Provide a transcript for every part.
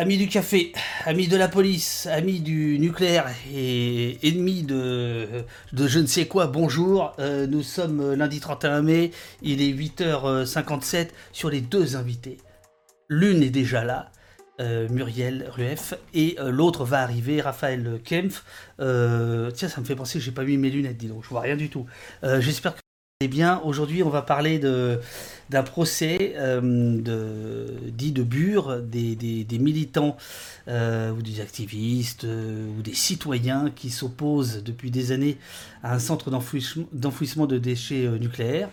Amis du café, amis de la police, amis du nucléaire et ennemis de, je ne sais quoi, bonjour. Euh, nous sommes lundi 31 mai, il est 8h57 sur les deux invités. L'une est déjà là, euh, Muriel Rueff, et euh, l'autre va arriver, Raphaël Kempf. tiens, ça me fait penser que j'ai pas mis mes lunettes, dis donc, je vois rien du tout. J'espère que eh bien, aujourd'hui, on va parler d'un procès euh, dit de Bure, des, militants euh, ou des activistes euh, ou des citoyens qui s'opposent depuis des années à un centre d'enfouissement de déchets nucléaires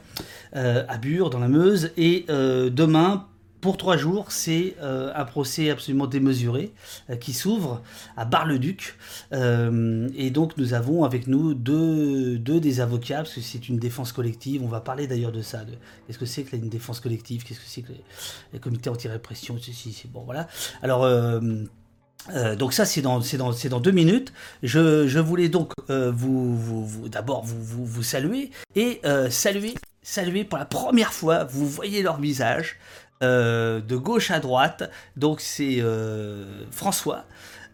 à Bure, dans la Meuse. Et demain, pour trois jours, c'est euh, un procès absolument démesuré euh, qui s'ouvre à Bar-le-Duc. Euh, et donc nous avons avec nous deux, des avocats, parce que c'est une défense collective. On va parler d'ailleurs de ça. Qu'est-ce que c'est que une défense collective Qu'est-ce que c'est que les, comités anti-répression c'est bon, voilà. Alors. donc ça c'est dans, deux minutes. Je, voulais donc vous, d'abord vous, vous, saluer et saluer saluer pour la première fois. Vous voyez leur visage. Euh, de gauche à droite. Donc c'est euh, François,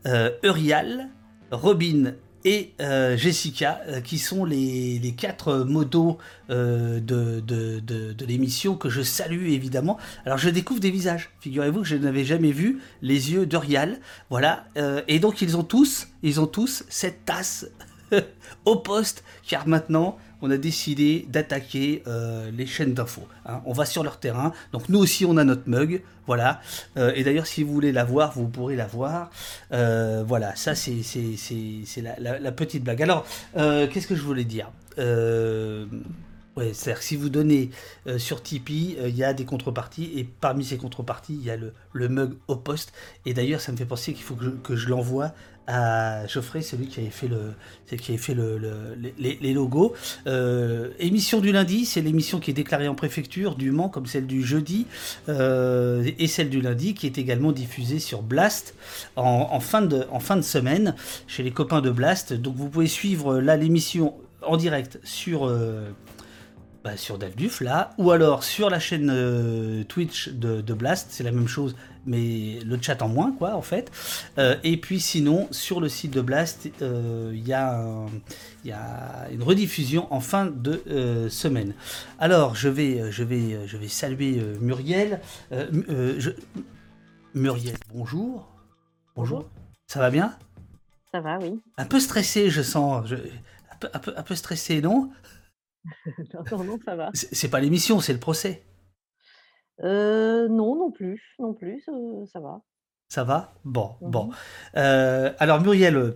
euh, Eurial, Robin et Jessica, qui sont les, quatre modos de, de, l'émission que je salue évidemment. Alors je découvre des visages, figurez-vous que je n'avais jamais vu les yeux d'Eurial. Voilà, et donc ils ont tous, ils ont tous cette tasse au poste, car maintenant on a décidé d'attaquer euh, les chaînes d'infos. Hein. On va sur leur terrain, donc nous aussi on a notre mug, voilà. Euh, et d'ailleurs si vous voulez la voir, vous pourrez la voir. Euh, voilà, ça c'est la, petite blague. Alors, qu'est-ce que je voulais dire? C'est-à-dire si vous donnez sur Tipeee, il y a des contreparties, et parmi ces contreparties, il y a le, mug au poste. Et d'ailleurs, ça me fait penser qu'il faut que je l'envoie à Geoffrey, celui qui avait fait, le, qui avait fait le, les, logos. Euh, émission du lundi, c'est l'émission qui est déclarée en préfecture du Mans, comme celle du jeudi, euh, et celle du lundi, qui est également diffusée sur Blast en, fin, de, semaine, chez les copains de Blast. Donc vous pouvez suivre là l'émission en direct sur... Euh, bah, sur Duf là, ou alors sur la chaîne Twitch de, de Blast, c'est la même chose, mais le chat en moins, quoi, en fait. Euh, et puis sinon, sur le site de Blast, euh, il y, a une rediffusion en fin de euh, semaine. Alors, je vais, je vais, je vais saluer Muriel. Muriel, bonjour. Bonjour. Ça va bien? Ça va, oui. Un peu stressé, je sens. Un, peu, un, peu, un peu stressé, non? non, non, ça va. C'est pas l'émission, c'est le procès. Euh, non, non plus, non plus, ça va. Ça va? Bon, bon. Mmh euh, alors Muriel,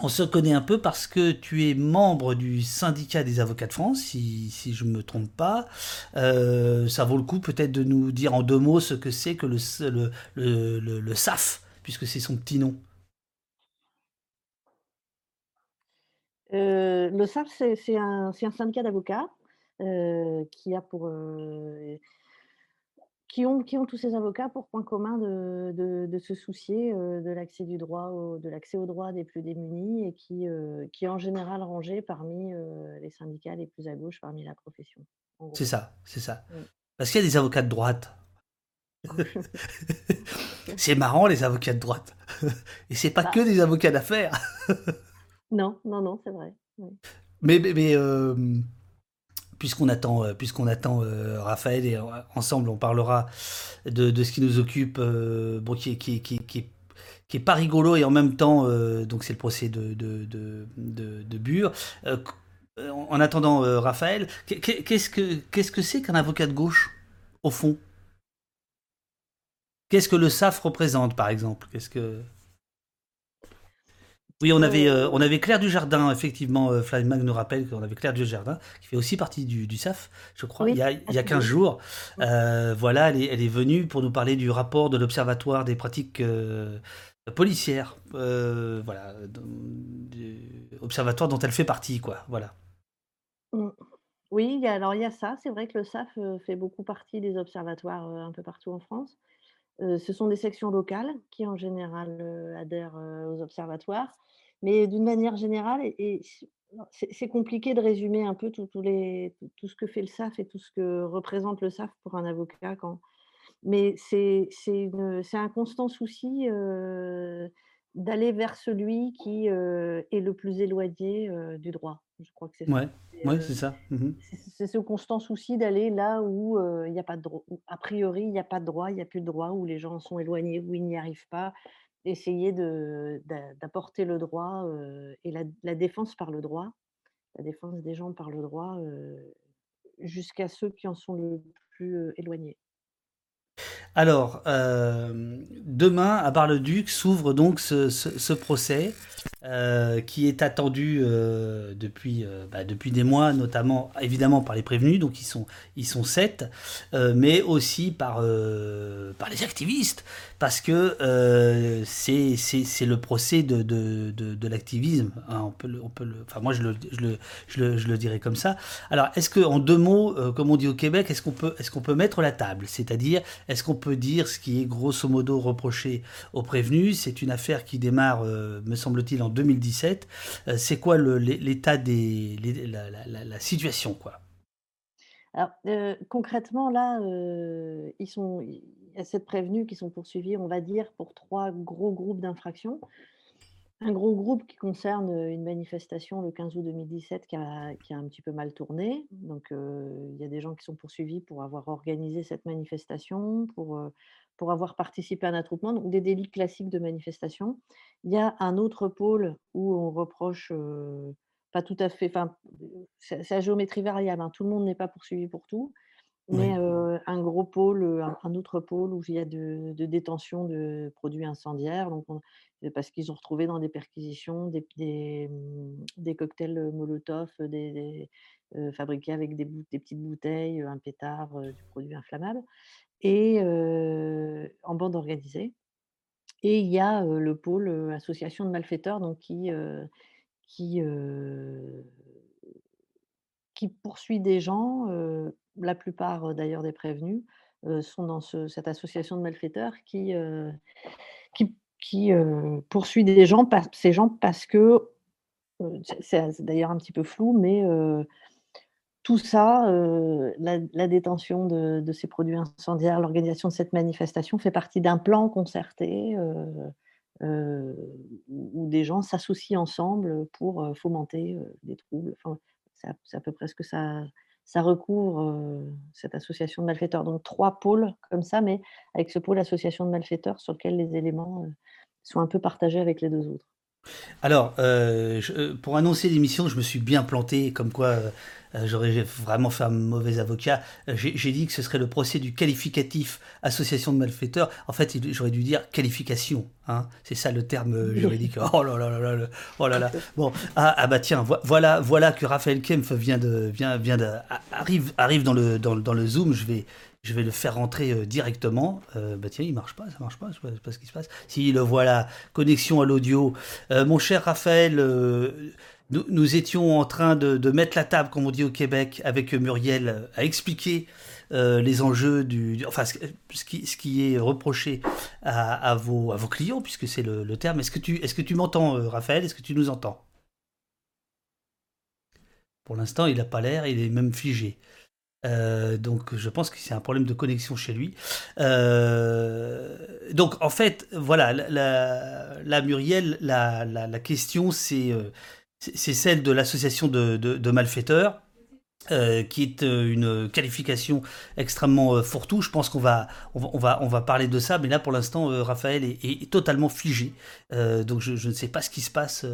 on se connaît un peu parce que tu es membre du syndicat des avocats de France, si, si je ne me trompe pas. Euh, ça vaut le coup peut-être de nous dire en deux mots ce que c'est que le, le, le, le, SAF, puisque c'est son petit nom. Le SAF, c'est un, un, syndicat d'avocats qui a pour qui ont, qui ont tous ces avocats pour point commun de, de, se soucier euh, de l'accès du droit, de l'accès aux droits des plus démunis et qui, euh, qui est en général rangé parmi euh, les syndicats les plus à gauche, parmi la profession. C'est ça, c'est ça. Parce qu'il y a des avocats de droite. c'est marrant les avocats de droite. Et c'est pas bah que des avocats d'affaires. Non, non, non, c'est vrai. Mais, mais puisqu'on attend, euh, attend euh, Raphaël et euh, ensemble on parlera de, ce qui nous occupe, bon, qui, qui, est pas rigolo et en même temps, donc c'est le procès de, Bure. en attendant Raphaël, qu'est-ce que qu'est-ce que c'est qu'un avocat de gauche au fond? Qu'est-ce que le SAF représente par exemple? Qu'est-ce que oui, on avait, euh, on avait Claire Dujardin, effectivement, euh, Mag nous rappelle qu'on avait Claire Dujardin, qui fait aussi partie du, du SAF, je crois, il, y a, il y a 15 jours. Euh, voilà, elle est, elle est, venue pour nous parler du rapport de l'Observatoire des pratiques euh, policières. Euh, voilà, observatoire dont elle fait partie, quoi. Voilà. Mm. Oui, alors il y a ça. C'est vrai que le SAF fait beaucoup partie des observatoires un peu partout en France. Ce sont des sections locales qui, en général, adhèrent aux observatoires. Mais d'une manière générale, et, c'est compliqué de résumer un peu tout, les, tout, ce que fait le SAF et tout ce que représente le SAF pour un avocat Mais c'est un constant souci d'aller vers celui qui est le plus éloigné du droit. Je crois que c'est ouais. Ouais, c'est ça. Mmh c'est ce constant souci d'aller là où il n'y a pas de droit. A priori, il n'y a pas de droit, il n'y a plus de droit, où les gens sont éloignés, où ils n'y arrivent pas. Essayer d'apporter le droit et la, la, défense par le droit, la défense des gens par le droit, jusqu'à ceux qui en sont le plus éloignés. Alors, euh, demain, à Bar-le-Duc, s'ouvre donc ce, procès euh, qui est attendu euh, depuis, bah, depuis des mois, notamment évidemment par les prévenus, donc ils sont, ils sont sept, mais aussi par, par les activistes, parce que c'est le procès de, de, de, l'activisme. Hein, on peut on peut enfin, moi, je le, je, le, je, le, je le dirais comme ça. Alors, est-ce qu'en deux mots, comme on dit au Québec, est-ce qu'on peut, est qu'on peut mettre la table? C'est-à-dire, est-ce qu'on peut dire ce qui est grosso modo reproché aux prévenus. C'est une affaire qui démarre, euh, me semble-t-il, en 2017. Euh, c'est quoi l'état des la, situation quoi? Alors euh, concrètement là, ils sont sept prévenus qui sont poursuivis, on va dire, pour trois gros groupes d'infractions. Un gros groupe qui concerne une manifestation le 15 août 2017 qui a, qui a un petit peu mal tourné. Donc, il y a des gens qui sont poursuivis pour avoir organisé cette manifestation, pour, pour avoir participé à un attroupement, donc des délits classiques de manifestation. Il y a un autre pôle où on reproche, pas tout à fait, enfin, c'est la géométrie variable, hein, tout le monde n'est pas poursuivi pour tout, mais un gros pôle, un, autre pôle où il y a de, détention de produits incendiaires. Donc parce qu'ils ont retrouvé dans des perquisitions des, mmh, cocktails Molotov fabriqués avec des, petites bouteilles, un pétard, du produit inflammable, et en bande organisée. Et il y a le pôle association de malfaiteurs donc qui, qui poursuit des gens, la plupart d'ailleurs des prévenus, sont dans cette association de malfaiteurs qui, qui poursuit des gens, ces gens parce que, c'est d'ailleurs un petit peu flou, mais tout ça, la, détention de, ces produits incendiaires, l'organisation de cette manifestation fait partie d'un plan concerté où des gens s'associent ensemble pour fomenter des troubles. C'est à peu près ce que ça, recouvre cette association de malfaiteurs. Donc trois pôles comme ça, mais avec ce pôle association de malfaiteurs sur lequel les éléments sont un peu partagés avec les deux autres. Alors, pour annoncer l'émission, je me suis bien planté, comme quoi j'aurais vraiment fait un mauvais avocat. J'ai dit que ce serait le procès du qualificatif association de malfaiteurs. En fait, j'aurais dû dire qualification. Hein C'est ça le terme juridique. Oh là là là là, oh là là. Bon, ah, ah, bah tiens, voilà, voilà que Raphaël Kempf vient de, vient, vient de, arrive, arrive dans le, dans, dans le Zoom. Je vais, je vais le faire rentrer euh, directement. Euh, bah tiens, il marche pas, ça marche pas, je sais pas, ce qui se passe. Si le voilà, connexion à l'audio. Euh, mon cher Raphaël, nous, étions en train de, mettre la table, comme on dit au Québec, avec Muriel, à expliquer les enjeux du, enfin ce, qui, est reproché à, vos, clients, puisque c'est le, terme. Est-ce que tu, m'entends, Raphaël? Est-ce que tu nous entends? Pour l'instant, il n'a pas l'air, il est même figé. Euh, donc je pense que c'est un problème de connexion chez lui. Euh, donc en fait, voilà, la, Muriel, la, question c'est euh, c'est celle de l'association de, malfaiteurs. qui est une qualification extrêmement fourre-tout. Je pense qu'on va on, va, on va parler de ça, mais là pour l'instant, Raphaël est, totalement figé. donc je, ne sais pas ce qui se passe.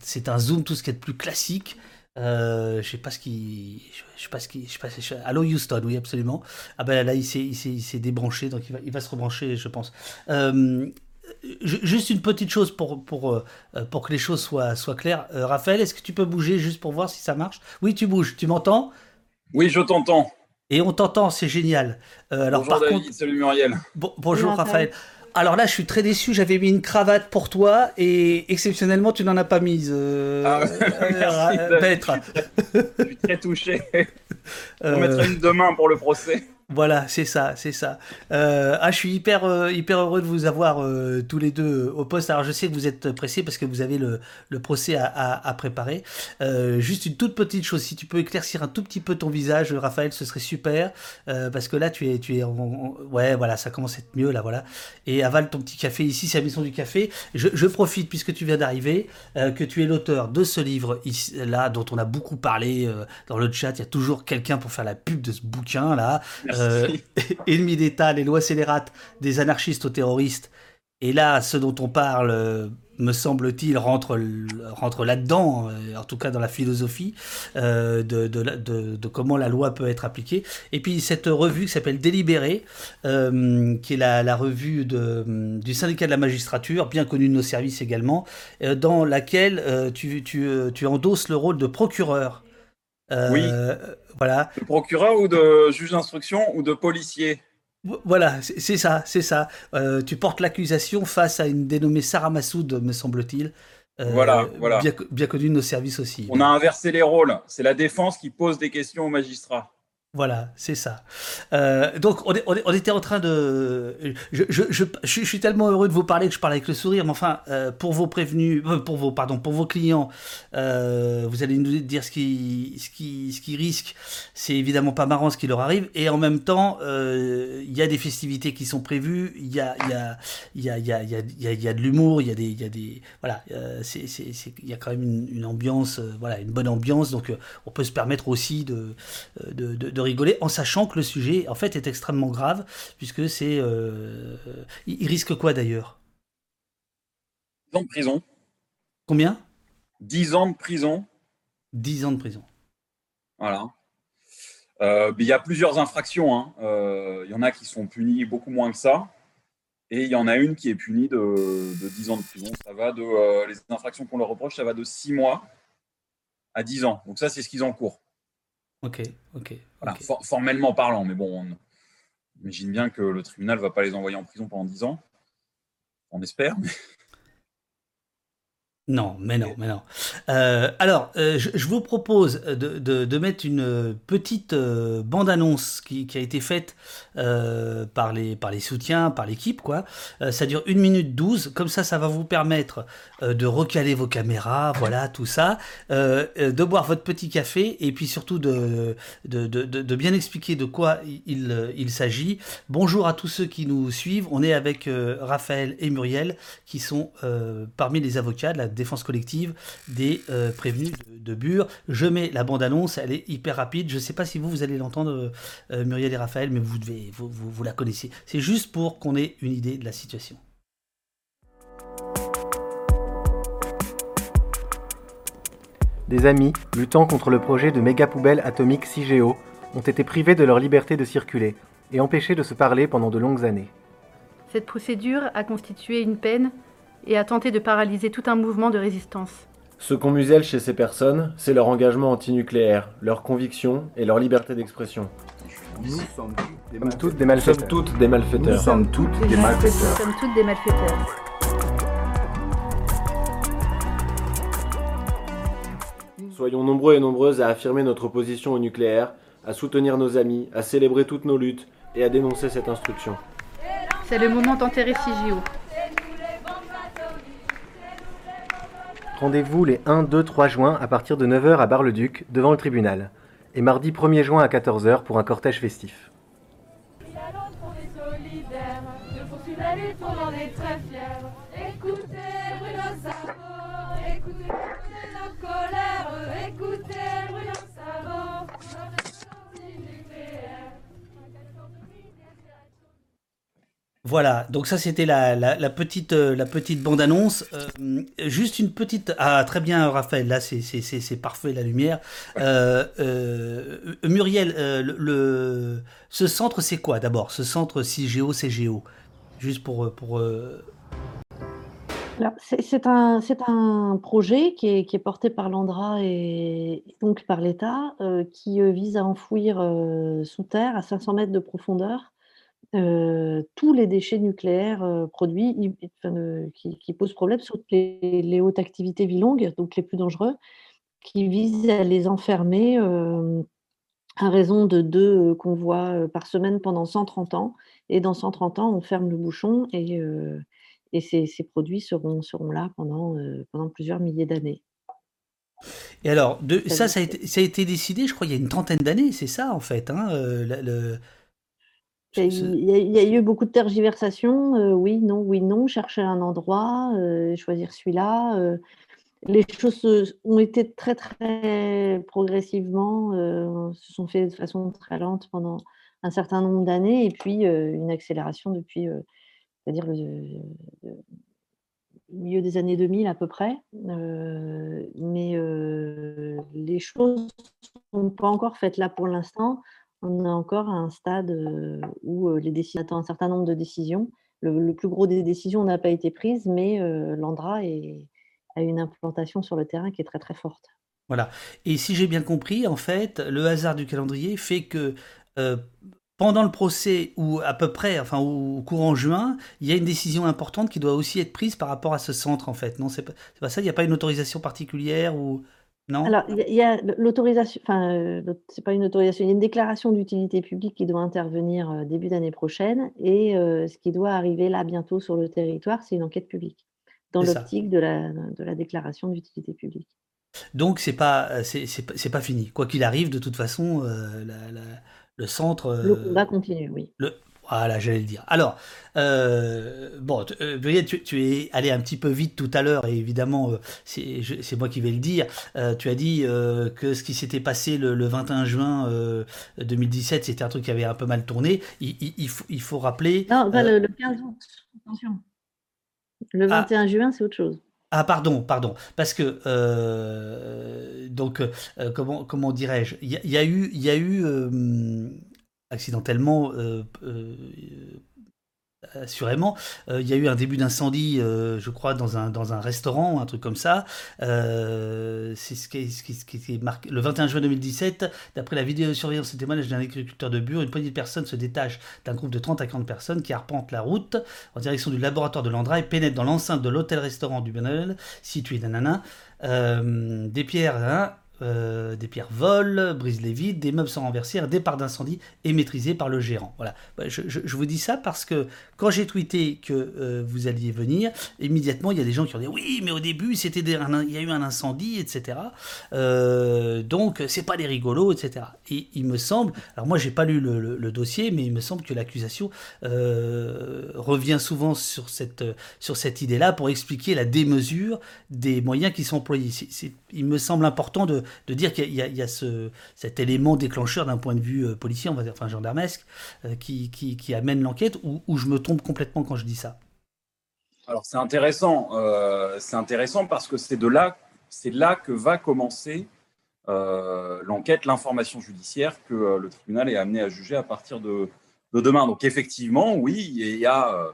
c'est un zoom tout ce qui est de plus classique. Euh, je sais pas ce qui, je sais pas ce qui, je sais pas. Allô Houston, oui absolument. Ah ben là il s'est, débranché, donc il va, se rebrancher, je pense. Euh, juste une petite chose pour, pour, euh, pour que les choses soient, soient claires. Raphaël, est-ce que tu peux bouger juste pour voir si ça marche? Oui, tu bouges. Tu m'entends? Oui, je t'entends. Et on t'entend, c'est génial. alors bonjour par David, contre, salut Muriel. bonjour Raphaël. Alors là, je suis très déçu. J'avais mis une cravate pour toi et exceptionnellement, tu n'en as pas mise. Euh, ah, merci, euh, Je suis très touché. On euh... mettra une demain pour le procès. Voilà, c'est ça, c'est ça. Euh, ah, je suis hyper, euh, hyper heureux de vous avoir euh, tous les deux au poste. Alors, je sais que vous êtes pressés parce que vous avez le, procès à, préparer. juste une toute petite chose, si tu peux éclaircir un tout petit peu ton visage, Raphaël, ce serait super. parce que là, tu es, tu es, ouais, voilà, ça commence à être mieux là, voilà. Et avale ton petit café ici, c'est la maison du café. Je, profite puisque tu viens d'arriver, que tu es l'auteur de ce livre ici, là, dont on a beaucoup parlé dans le chat. Il y a toujours quelqu'un pour faire la pub de ce bouquin là ennemi d'État, les lois scélérates des anarchistes aux terroristes. Et là, ce dont on parle, euh, me semble-t-il, rentre, rentre là-dedans, euh, en tout cas dans la philosophie euh, de, de, de, comment la loi peut être appliquée. Et puis cette revue qui s'appelle Délibéré, qui est la, revue du syndicat de la magistrature, bien connue de nos services également, dans laquelle tu, tu, tu endosses le rôle de procureur. Oui. Voilà. De procureur ou de juge d'instruction ou de policier voilà, c'est ça, c'est ça. Euh, tu portes l'accusation face à une dénommée Sarah Massoud, me semble-t-il. Euh, voilà, voilà. Bien, bien connue de nos services aussi. On a inversé les rôles. C'est la défense qui pose des questions aux magistrats. Voilà, c'est ça. Euh, donc, on, était en train de. Je, suis tellement heureux de vous parler que je parle avec le sourire. Mais enfin, euh, pour vos prévenus, euh, pour vos, pardon, pour vos clients, euh, vous allez nous dire ce qui, ce qui, ce qui risque. C'est évidemment pas marrant ce qui leur arrive. Et en même temps, euh, il y a des festivités qui sont prévues. Il y a, y a, y a, y a, y a, de l'humour. Il y a des, y a des, voilà. il y a quand même une, ambiance, voilà, une bonne ambiance. Donc, on peut se permettre aussi de rigoler en sachant que le sujet en fait est extrêmement grave puisque c'est euh, il, risque quoi d'ailleurs? 10 ans de prison. Combien? 10 ans de prison. 10 ans de prison. Voilà. Euh, il y a plusieurs infractions. Hein. Euh, il y en a qui sont punis beaucoup moins que ça. Et il y en a une qui est punie de, de 10 ans de prison. Ça va de, les infractions qu'on leur reproche, ça va de 6 mois à 10 ans. Donc ça, c'est ce qu'ils encourent. Ok, ok. Formellement parlant, mais bon, on imagine bien que le tribunal ne va pas les envoyer en prison pendant 10 ans. On espère. Mais... Non, mais non, mais non. Euh, alors, euh, je, vous propose de, de, mettre une petite euh, bande-annonce qui, qui, a été faite par, les, par les soutiens, par l'équipe, quoi. ça dure 1 minute 12, comme ça, ça va vous permettre de recaler vos caméras, voilà, tout ça, de boire votre petit café, et puis surtout de, de, de bien expliquer de quoi il, il s'agit. Bonjour à tous ceux qui nous suivent, on est avec Raphaël et Muriel, qui sont parmi les avocats de la défense collective des euh, prévenus de, Bure. Je mets la bande-annonce, elle est hyper rapide. Je ne sais pas si vous, vous allez l'entendre, euh, Muriel et Raphaël, mais vous, devez, vous, vous, la connaissez. C'est juste pour qu'on ait une idée de la situation. Des amis, luttant contre le projet de méga poubelle atomique CIGEO, ont été privés de leur liberté de circuler et empêchés de se parler pendant de longues années. Cette procédure a constitué une peine et a tenté de paralyser tout un mouvement de résistance. Ce qu'on muselle chez ces personnes, c'est leur engagement antinucléaire, leur conviction et leur liberté d'expression. Nous sommes toutes des malfaiteurs. Nous sommes toutes des malfaiteurs. Nous sommes toutes des malfaiteurs. Nous sommes toutes des malfaiteurs. Soyons nombreux et nombreuses à affirmer notre opposition au nucléaire, à soutenir nos amis, à célébrer toutes nos luttes et à dénoncer cette instruction. C'est le moment d'enterrer CIGO. Rendez-vous les 1, 2, 3 juin à partir de 9h à Bar-le-Duc, devant le tribunal, et mardi 1er juin à 14h pour un cortège festif. Voilà, donc ça c'était la, la, petite, euh, la petite bande-annonce. Euh, juste une petite... Ah très bien Raphaël, là c'est parfait la lumière. Euh, Muriel, le, ce centre c'est quoi d'abord? Ce centre CIGEO, CGO Juste pour... pour c'est un, un, projet qui est, qui est, porté par l'Andra et donc par l'État, qui vise à enfouir sous terre à 500 mètres de profondeur tous les déchets nucléaires, produits qui posent problème, surtout les hautes activités vie longue, donc les plus dangereux, qui visent à les enfermer, à raison de deux convois par semaine pendant 130 ans. Et dans 130 ans, on ferme le bouchon et, et ces, ces, produits seront, seront là pendant, pendant plusieurs milliers d'années. Et alors, de, ça, ça a, été, ça a, été, décidé, je crois, il y a une trentaine d'années, c'est ça, en fait. Hein, le, il y, a, il y, a, eu beaucoup de tergiversations, euh, oui, non, oui, non, chercher un endroit, euh, choisir celui-là. Euh, les choses ont été très, très progressivement, se sont fait de façon très lente pendant un certain nombre d'années, et puis une accélération depuis, c'est-à-dire le, le, milieu des années 2000 à peu près. mais les choses ne sont pas encore faites là pour l'instant on est encore à un stade où les attendent un certain nombre de décisions. Le, plus gros des décisions n'a pas été prise, mais l'Andra a une implantation sur le terrain qui est très très forte. Voilà. Et si j'ai bien compris, en fait, le hasard du calendrier fait que pendant le procès ou à peu près, enfin au courant juin, il y a une décision importante qui doit aussi être prise par rapport à ce centre, en fait. Non, c'est pas, pas ça? Il n'y a pas une autorisation particulière ou alors, il y a, l'autorisation, enfin, euh, c'est pas une autorisation, il y a une déclaration d'utilité publique qui doit intervenir euh, début d'année prochaine et euh, ce qui doit arriver là bientôt sur le territoire, c'est une enquête publique dans l'optique de la, de la déclaration d'utilité publique. Donc c'est pas c'est, c'est, pas fini. Quoi qu'il arrive, de toute façon, le centre. le combat continue, oui. Le, voilà, j'allais le dire. Alors, euh, bon, euh, tu, tu, es allé un petit peu vite tout à l'heure, et évidemment, euh, c'est moi qui vais le dire. Euh, tu as dit que ce qui s'était passé le, le, 21 juin 2017, c'était un truc qui avait un peu mal tourné. Il, il, il, faut, il faut, rappeler. Non, le, le, 15 août, attention. Le 21 ah. juin, c'est autre chose. Ah pardon, pardon, parce que donc comment comment dirais-je, il y, y, a eu il y a eu euh, euh, assurément. Euh, il y a eu un début d'incendie, je crois, dans un, restaurant, un truc comme ça. c'est ce qui, est. Le 21 juin 2017, d'après la vidéosurveillance et témoignage d'un agriculteur de Bure, une poignée de personnes se détache d'un groupe de 30 à 40 personnes qui arpentent la route en direction du laboratoire de l'Andra et pénètrent dans l'enceinte de l'hôtel-restaurant du Benel, situé nanana. des pierres, hein, euh, des pierres volent, brisent les vides, des meubles sont renversés, un départ d'incendie est maîtrisé par le gérant. Voilà. Bah, je, vous dis ça parce que quand j'ai tweeté que euh, vous alliez venir, immédiatement il y a des gens qui ont dit oui, mais au début c'était il y a eu un incendie, etc. Euh, donc c'est pas des rigolos, etc. Et il me semble, alors moi j'ai pas lu le, dossier, mais il me semble que l'accusation euh, revient souvent sur cette sur cette idée-là pour expliquer la démesure des moyens qui sont employés. Il me semble important de, de dire qu'il y, a, ce, cet élément déclencheur d'un point de vue euh, policier, on va dire, enfin gendarmesque, euh, qui, amène l'enquête, ou, je me trompe complètement quand je dis ça? Alors c'est intéressant, euh, c'est intéressant parce que c'est de là, que va commencer l'enquête, l'information judiciaire que le tribunal est amené à juger à partir de, de demain. Donc effectivement, oui, il y a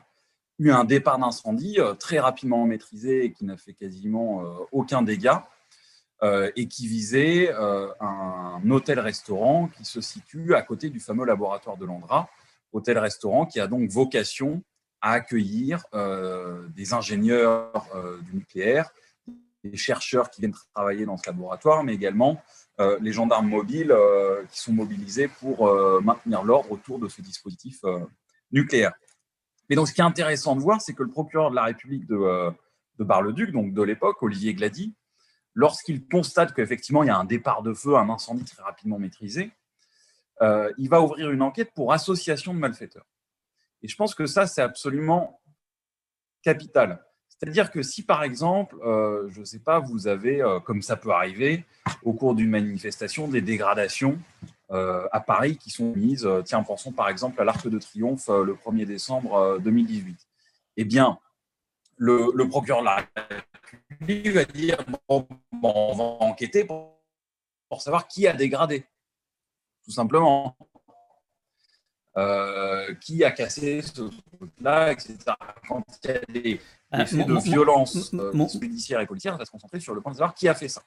eu un départ d'incendie très rapidement maîtrisé et qui n'a fait quasiment aucun dégât et qui visait euh, un hôtel-restaurant qui se situe à côté du fameux laboratoire de Landra, hôtel-restaurant qui a donc vocation à accueillir euh, des ingénieurs euh, du nucléaire, des chercheurs qui viennent travailler dans ce laboratoire, mais également euh, les gendarmes mobiles qui sont mobilisés pour maintenir l'ordre autour de ce dispositif nucléaire. Mais donc, ce qui est intéressant de voir, c'est que le procureur de la République de, de Bar-le-Duc, donc de l'époque, Olivier Glady, lorsqu'il constate qu'effectivement il y a un départ de feu, un incendie très rapidement maîtrisé, euh, il va ouvrir une enquête pour association de malfaiteurs. Et je pense que ça, c'est absolument capital. C'est-à-dire que si, par exemple, euh, je ne sais pas, vous avez, euh, comme ça peut arriver, au cours d'une manifestation, des dégradations à Paris qui sont mises, tiens, pensons par exemple à l'Arc de Triomphe le 1er décembre 2018. Eh bien, le, procureur de la lui va dire bon, on va enquêter pour, pour, savoir qui a dégradé, tout simplement. Euh, qui a cassé ce truc-là, etc. Quand il y a des ah, faits de violence euh, judiciaire et policière, on va se concentrer sur le point de savoir qui a fait ça.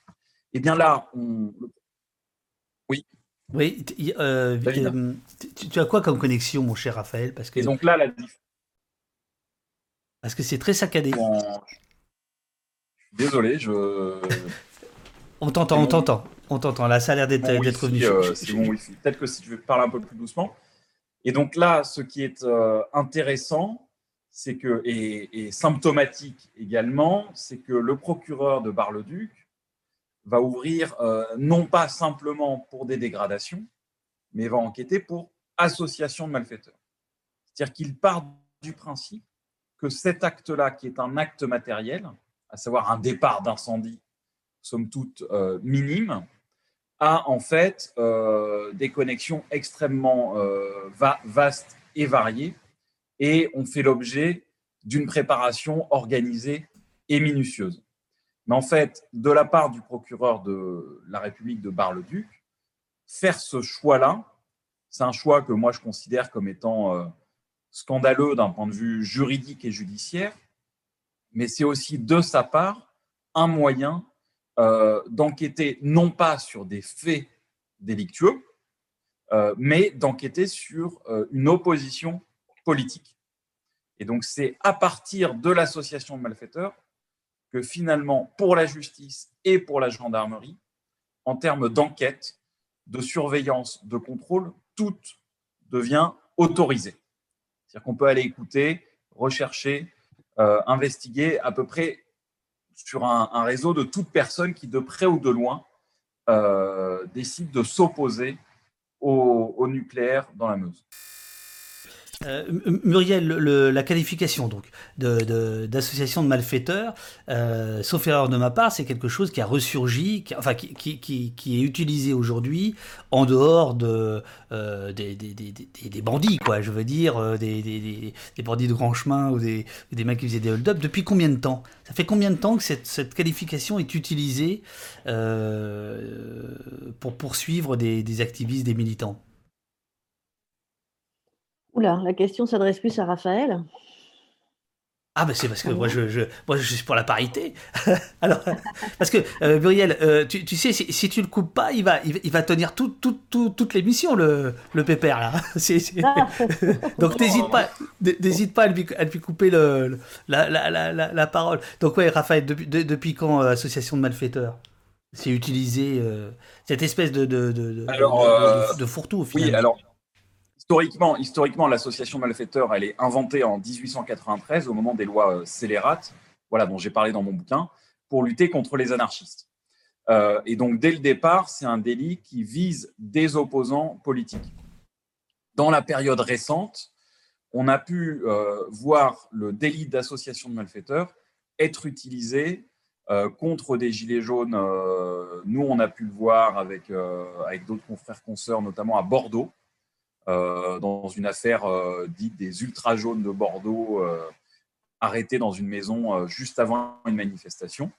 Et eh bien là, on... oui. Oui, euh, tu, tu, as quoi comme connexion, mon cher Raphaël? Parce que... Et donc là, la Parce que c'est très saccadé. Bon, Désolé, je. on t'entend, on t'entend. On t'entend, là, ça a l'air d'être revenu. euh, c'est bon wifi. Peut-être que si tu veux parler un peu plus doucement. Et donc là, ce qui est euh, intéressant, c'est que, et, et symptomatique également, c'est que le procureur de Bar-le-Duc va ouvrir euh, non pas simplement pour des dégradations, mais va enquêter pour association de malfaiteurs. C'est-à-dire qu'il part du principe que cet acte-là, qui est un acte matériel, à savoir un départ d'incendie, somme toute euh, minime, a en fait euh, des connexions extrêmement euh, va- vastes et variées et ont fait l'objet d'une préparation organisée et minutieuse. Mais en fait, de la part du procureur de la République de Bar-le-Duc, faire ce choix-là, c'est un choix que moi je considère comme étant scandaleux d'un point de vue juridique et judiciaire, mais c'est aussi de sa part un moyen euh, d'enquêter non pas sur des faits délictueux, euh, mais d'enquêter sur euh, une opposition politique. Et donc c'est à partir de l'association de malfaiteurs que finalement, pour la justice et pour la gendarmerie, en termes d'enquête, de surveillance, de contrôle, tout devient autorisé. C'est-à-dire qu'on peut aller écouter, rechercher, euh, investiguer à peu près sur un, réseau de toute personne qui, de près ou de loin, euh, décide de s'opposer au nucléaire dans la Meuse. Euh, Muriel, la qualification donc d'association de, malfaiteurs, euh, sauf erreur de ma part, c'est quelque chose qui a ressurgi, qui, enfin qui, est utilisé aujourd'hui en dehors de, euh, des, bandits, quoi. Je veux dire, des, bandits de grand chemin ou des, mecs qui faisaient des hold-up. Depuis combien de temps? Ça fait combien de temps que cette, qualification est utilisée pour poursuivre des activistes, des militants? Oula, la question s'adresse plus à Raphaël. Ah ben c'est parce que Ah moi je, je moi je suis pour la parité. Alors parce que euh, Muriel, euh, tu, tu sais si, si tu le coupes pas, il va il, va- il va tenir tout, tout, tout- toute l'émission le le pépère là. Ah, Donc n'hésite pas n'hésite pas à lui, à lui couper le, le- la, la, la, la, la parole. Donc ouais Raphaël depuis de- depuis quand euh, association de malfaiteurs? C'est utilisé euh, cette espèce de de de, de, euh, de- de fourre-tout Oui, finalement. alors, historiquement, historiquement l'association de malfaiteurs, elle est inventée en 1893 au moment des lois euh, scélérates, voilà, dont j'ai parlé dans mon bouquin, pour lutter contre les anarchistes. Euh, et donc, dès le départ, c'est un délit qui vise des opposants politiques. Dans la période récente, on a pu euh, voir le délit d'association de malfaiteurs être utilisé contre des gilets jaunes. nous, on a pu le voir avec, avec d'autres confrères consoeurs, notamment à Bordeaux, dans une affaire euh, dite des ultra jaunes de Bordeaux, euh, arrêtés dans une maison euh, juste avant une manifestation.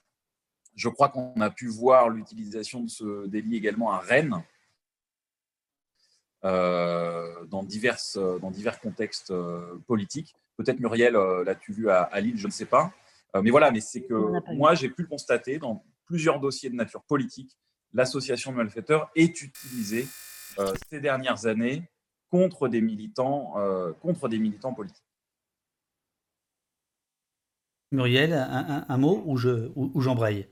Je crois qu'on a pu voir l'utilisation de ce délit également à Rennes, euh, dans, diverses, dans divers contextes euh, politiques. Peut-être Muriel, euh, l'as-tu vu à, à Lille, je ne sais pas. Euh, mais voilà, mais c'est que moi, j'ai pu le constater dans plusieurs dossiers de nature politique. L'association de malfaiteurs est utilisée euh, ces dernières années contre des militants, euh, contre des militants politiques. Muriel un, mot ou je j'embraye?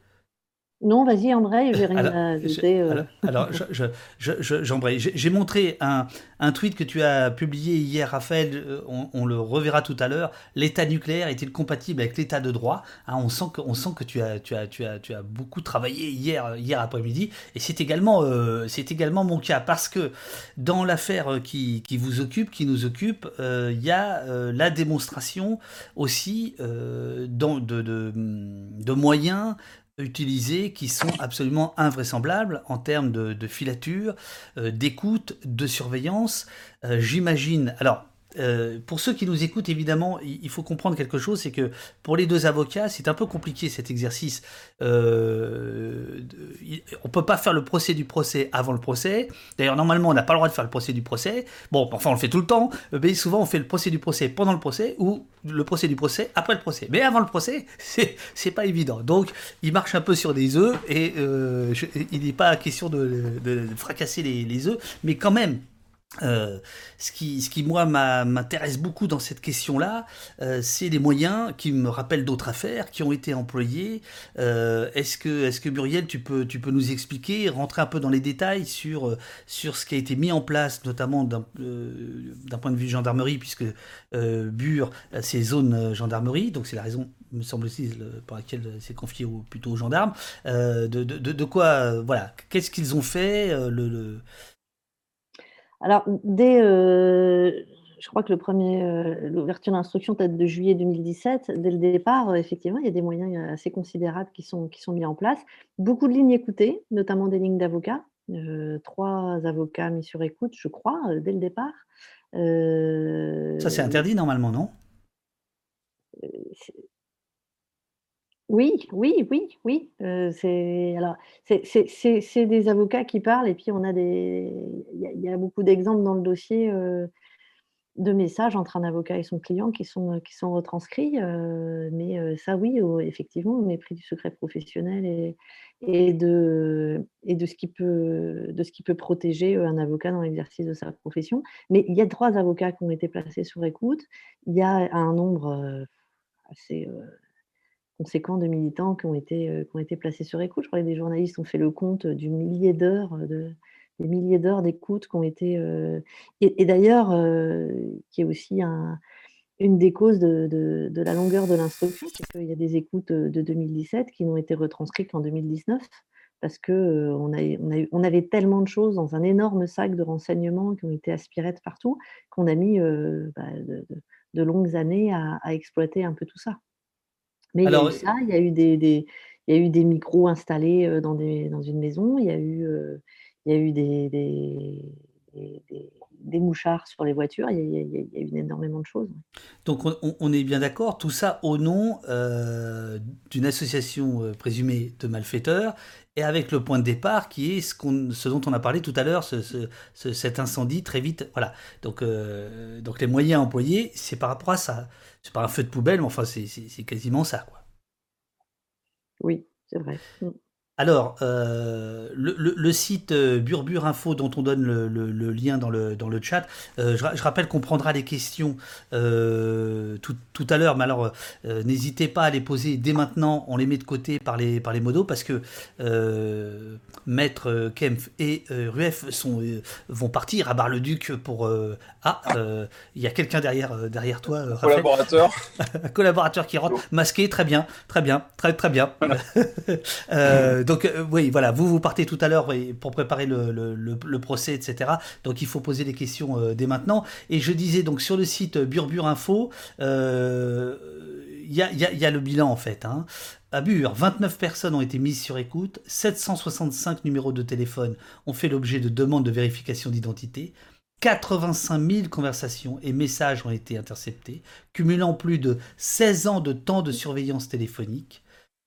Non, vas-y, Embraye, j'ai rien Alors, à je- ajouter. euh. alors, alors, je- je- je- je- j'embraye. J'ai montré un, un tweet que tu as publié hier, Raphaël. euh, On, on le reverra tout à l'heure. L'état nucléaire est-il compatible avec l'état de droit? Hein, On sent que, on sent que tu as, tu as, tu as, tu as beaucoup travaillé hier, hier après-midi. Et c'est également, euh, c'est également mon cas parce que dans l'affaire qui, qui vous occupe, qui nous occupe, euh, il y a euh, la démonstration aussi dans- de, de, de moyens utilisés qui sont absolument invraisemblables en termes de, filature, euh, d'écoute, de surveillance. Euh, J'imagine. Alors. Euh, pour ceux qui nous écoutent, évidemment, il faut comprendre quelque chose, c'est que pour les deux avocats, c'est un peu compliqué cet exercice. Euh, on peut pas faire le procès du procès avant le procès. D'ailleurs, normalement, on n'a pas le droit de faire le procès du procès. Bon, enfin, on le fait tout le temps, mais souvent, on fait le procès du procès pendant le procès ou le procès du procès après le procès. Mais avant le procès, c'est c'est pas évident. Donc, il marche un peu sur des œufs et euh, il n'est pas question de fracasser les, les œufs, mais quand même, Euh, ce, qui, ce qui, moi, m'intéresse beaucoup dans cette question-là, euh, c'est les moyens qui me rappellent d'autres affaires qui ont été employés. Euh, est-ce que, est que Muriel, tu peux, tu peux nous expliquer, rentrer un peu dans les détails sur, sur ce qui a été mis en place, notamment d'un point de vue gendarmerie, puisque Bure, c'est zone gendarmerie, donc c'est la raison, me semble-t-il, pour laquelle c'est confié plutôt aux gendarmes. De, quoi, voilà, qu'est-ce qu'ils ont fait le alors, dès, euh, je crois que le premier, euh, l'ouverture d'instruction date de juillet 2017. Dès le départ, euh, effectivement, il y a des moyens assez considérables qui sont, qui sont mis en place. Beaucoup de lignes écoutées, notamment des lignes d'avocats. trois avocats mis sur écoute, je crois, dès le départ. Ça, c'est interdit normalement, non? Oui, oui, oui, oui. c'est alors c'est des avocats qui parlent et puis on a des il y a beaucoup d'exemples dans le dossier, de messages entre un avocat et son client qui sont, qui sont retranscrits, mais ça oui, effectivement, au mépris du secret professionnel et et de et de ce qui peut de ce qui peut protéger, un avocat dans l'exercice de sa profession. Mais il y a trois avocats qui ont été placés sur écoute. Il y a un nombre, assez, conséquent de militants qui ont été, euh, qui ont été placés sur écoute. Je crois que des journalistes ont fait le compte du millier d'heures, euh, de, des milliers d'heures d'écoute qui ont été. Euh, et, d'ailleurs, qui est aussi un, une des causes de, la longueur de l'instruction, c'est qu'il y a des écoutes de 2017 qui n'ont été retranscrites qu'en 2019 parce qu'on on, on, on, avait tellement de choses dans un énorme sac de renseignements qui ont été aspirés de partout qu'on a mis bah, de, longues années à, exploiter un peu tout ça. Mais il y a eu ça, il y a eu des, des il y a eu des micros installés dans, des, dans une maison, il y a eu, il y a eu des, des, des, mouchards sur les voitures, il y a, il y a eu énormément de choses. Donc on, on est bien d'accord, tout ça au nom d'une association présumée de malfaiteurs et avec le point de départ qui est ce, qu'on, ce dont on a parlé tout à l'heure, ce, ce, cet incendie très vite. Voilà. Donc, donc les moyens employés, c'est par rapport à ça c'est pas un feu de poubelle, mais enfin, c'est quasiment ça, quoi. Oui, c'est vrai. Alors, euh, le, site euh, Burbure Info, dont on donne le, lien dans le, dans le chat, euh, je, rappelle qu'on prendra les questions tout, à l'heure, mais alors n'hésitez pas à les poser dès maintenant, on les met de côté par les, par les modos, parce que Maître Kempf et Ruef sont, vont partir à Bar-le-Duc pour... ah, il y a quelqu'un derrière, derrière toi, Un collaborateur. Un collaborateur qui rentre, masqué, très bien, très bien, très très bien. donc euh, oui, voilà, vous vous partez tout à l'heure pour préparer le, procès, etc. Donc il faut poser des questions euh, dès maintenant. Et je disais donc sur le site Burbure Info, euh, il y, a, le bilan en fait. Hein. À Bure, 29 personnes ont été mises sur écoute, 765 numéros de téléphone ont fait l'objet de demandes de vérification d'identité, 85 000 conversations et messages ont été interceptés, cumulant plus de 16 ans de temps de surveillance téléphonique.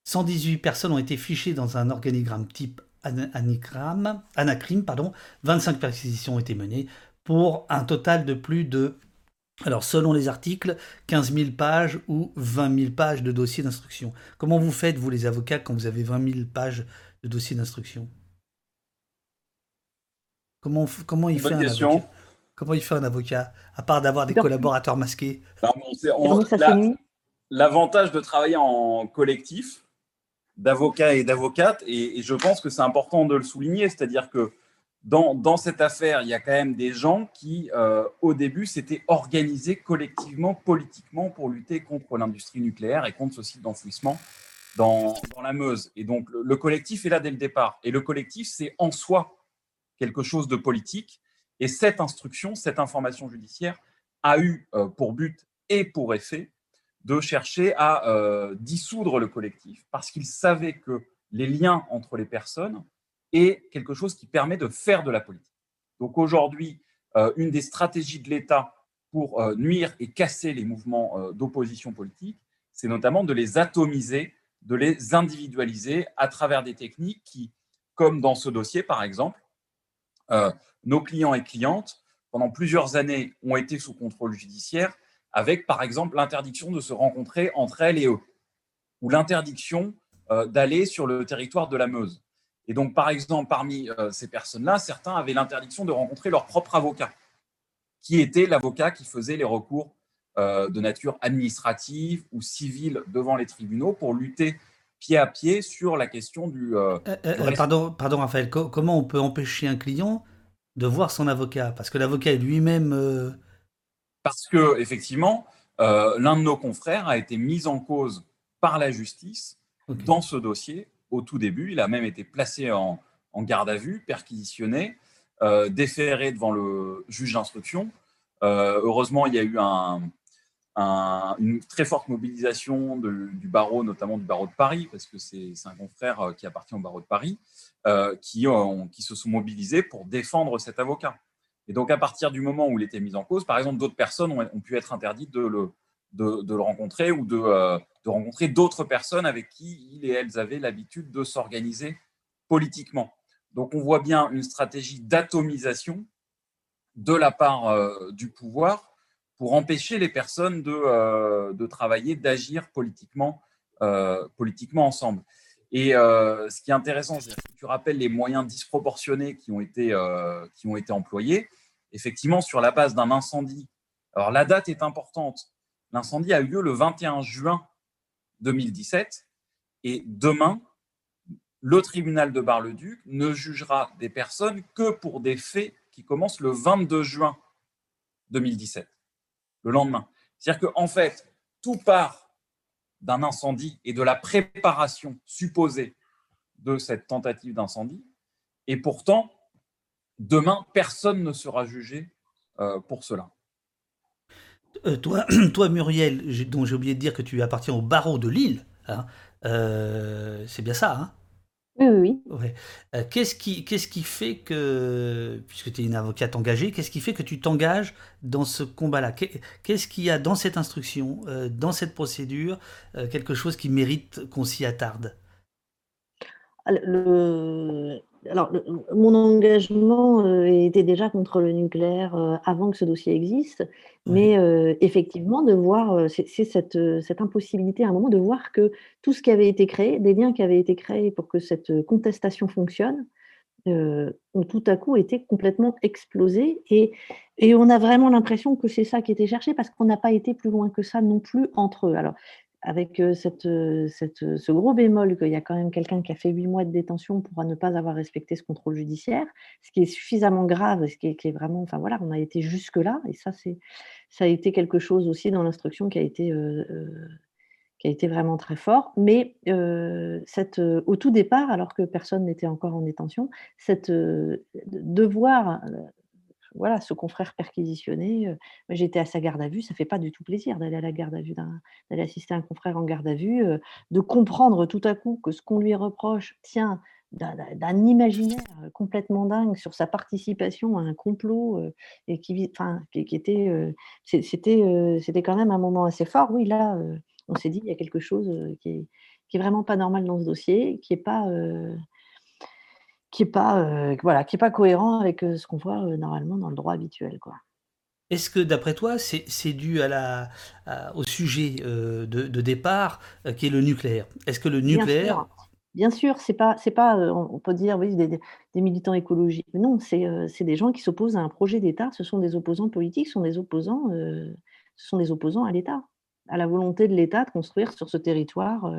118 personnes ont été fichées dans un organigramme type anagramme, anacrime, pardon, 25 perquisitions ont été menées pour un total de plus de, alors selon les articles, 15 000 pages ou 20 000 pages de dossiers d'instruction. Comment vous faites, vous les avocats, quand vous avez 20 000 pages de dossiers d'instruction? Comment, comment, il fait un avocat? Comment il fait un avocat, à part d'avoir des collaborateurs masqués? L'avantage de travailler en collectif, d'avocats et d'avocates. Et, je pense que c'est important de le souligner, c'est-à-dire que dans, dans, cette affaire, il y a quand même des gens qui, euh, au début, s'étaient organisés collectivement, politiquement, pour lutter contre l'industrie nucléaire et contre ce site d'enfouissement dans, dans, la Meuse. Et donc, le, collectif est là dès le départ. Et le collectif, c'est en soi quelque chose de politique. Et cette instruction, cette information judiciaire a eu euh, pour but et pour effet de chercher à euh, dissoudre le collectif parce qu'ils savaient que les liens entre les personnes est quelque chose qui permet de faire de la politique. Donc aujourd'hui, euh, une des stratégies de l'État pour euh, nuire et casser les mouvements d'opposition politique, c'est notamment de les atomiser, de les individualiser à travers des techniques qui, comme dans ce dossier par exemple, nos clients et clientes, pendant plusieurs années, ont été sous contrôle judiciaire avec par exemple l'interdiction de se rencontrer entre elles et eux, ou l'interdiction euh, d'aller sur le territoire de la Meuse. Et donc, par exemple, parmi euh, ces personnes-là, certains avaient l'interdiction de rencontrer leur propre avocat. qui était l'avocat qui faisait les recours de nature administrative ou civile devant les tribunaux pour lutter pied à pied sur la question du. pardon, pardon, Raphaël, comment on peut empêcher un client de voir son avocat? Parce que l'avocat est lui-même. Parce que, effectivement, l'un de nos confrères a été mis en cause par la justice dans ce dossier au tout début. Il a même été placé en, garde à vue, perquisitionné, euh, déféré devant le juge d'instruction. Euh, heureusement, il y a eu une très forte mobilisation du barreau, notamment du barreau de Paris, parce que c'est un confrère euh, qui appartient au barreau de Paris, qui, qui se sont mobilisés pour défendre cet avocat. Et donc, à partir du moment où il était mis en cause, par exemple, d'autres personnes ont, pu être interdites de le, rencontrer ou de, euh, de rencontrer d'autres personnes avec qui ils et elles avaient l'habitude de s'organiser politiquement. Donc on voit bien une stratégie d'atomisation de la part euh, du pouvoir pour empêcher les personnes de, euh, de travailler, d'agir politiquement, politiquement ensemble. Et ce qui est intéressant, tu rappelles les moyens disproportionnés qui ont été, qui ont été employés. Effectivement, sur la base d'un incendie, alors la date est importante, L'incendie a eu lieu le 21 juin 2017 et demain, le tribunal de Bar-le-Duc ne jugera des personnes que pour des faits qui commencent le 22 juin 2017, le lendemain. C'est-à-dire qu'en en fait, tout part d'un incendie et de la préparation supposée de cette tentative d'incendie. Et pourtant, demain, personne ne sera jugé euh, pour cela. Euh, toi, toi, Muriel, dont j'ai oublié de dire que tu appartiens au barreau de Lille, hein, euh, c'est bien ça, hein? Oui, oui. oui. Euh, qu'est-ce, qui, qu'est-ce qui fait que, puisque tu es une avocate engagée, qu'est-ce qui fait que tu t'engages dans ce combat-là? Qu'est-ce qu'il y a dans cette instruction, dans cette procédure, quelque chose qui mérite qu'on s'y attarde? Le, alors, mon engagement euh, était déjà contre le nucléaire euh, avant que ce dossier existe, mais euh, effectivement, de voir, c'est cette, cette, impossibilité à un moment de voir que tout ce qui avait été créé, des liens qui avaient été créés pour que cette contestation fonctionne, ont tout à coup été complètement explosés. Et, et on a vraiment l'impression que c'est ça qui était cherché parce qu'on n'a pas été plus loin que ça non plus entre eux. Alors, avec ce gros bémol qu'il y a quand même quelqu'un qui a fait huit mois de détention pour ne pas avoir respecté ce contrôle judiciaire, ce qui est suffisamment grave, ce qui est, vraiment, enfin voilà, on a été jusque là, et ça c'est, ça a été quelque chose aussi dans l'instruction qui a été qui a été vraiment très fort. Mais au tout départ, alors que personne n'était encore en détention, cette devoir voilà, ce confrère perquisitionné, euh, j'étais à sa garde à vue, ça fait pas du tout plaisir d'aller à la garde à vue, d'aller assister un confrère en garde à vue, euh, de comprendre tout à coup que ce qu'on lui reproche tient d'un imaginaire complètement dingue sur sa participation à un complot euh, et qui, qui, était, c'était, c'était quand même un moment assez fort. Oui, là, on s'est dit il y a quelque chose qui est, qui est vraiment pas normal dans ce dossier, qui est pas qui n'est pas, euh, voilà, qui est pas cohérent avec ce qu'on voit normalement dans le droit habituel. Quoi. Est-ce que d'après toi, c'est dû à la, au sujet de, de, départ qui est le nucléaire? Est-ce que le nucléaire... Bien sûr, c'est pas, c'est pas, on peut dire oui, des, des militants écologiques. Non, c'est, c'est des gens qui s'opposent à un projet d'État. Ce sont des opposants politiques, ce sont des opposants, ce sont des opposants à l'État, à la volonté de l'État de construire sur ce territoire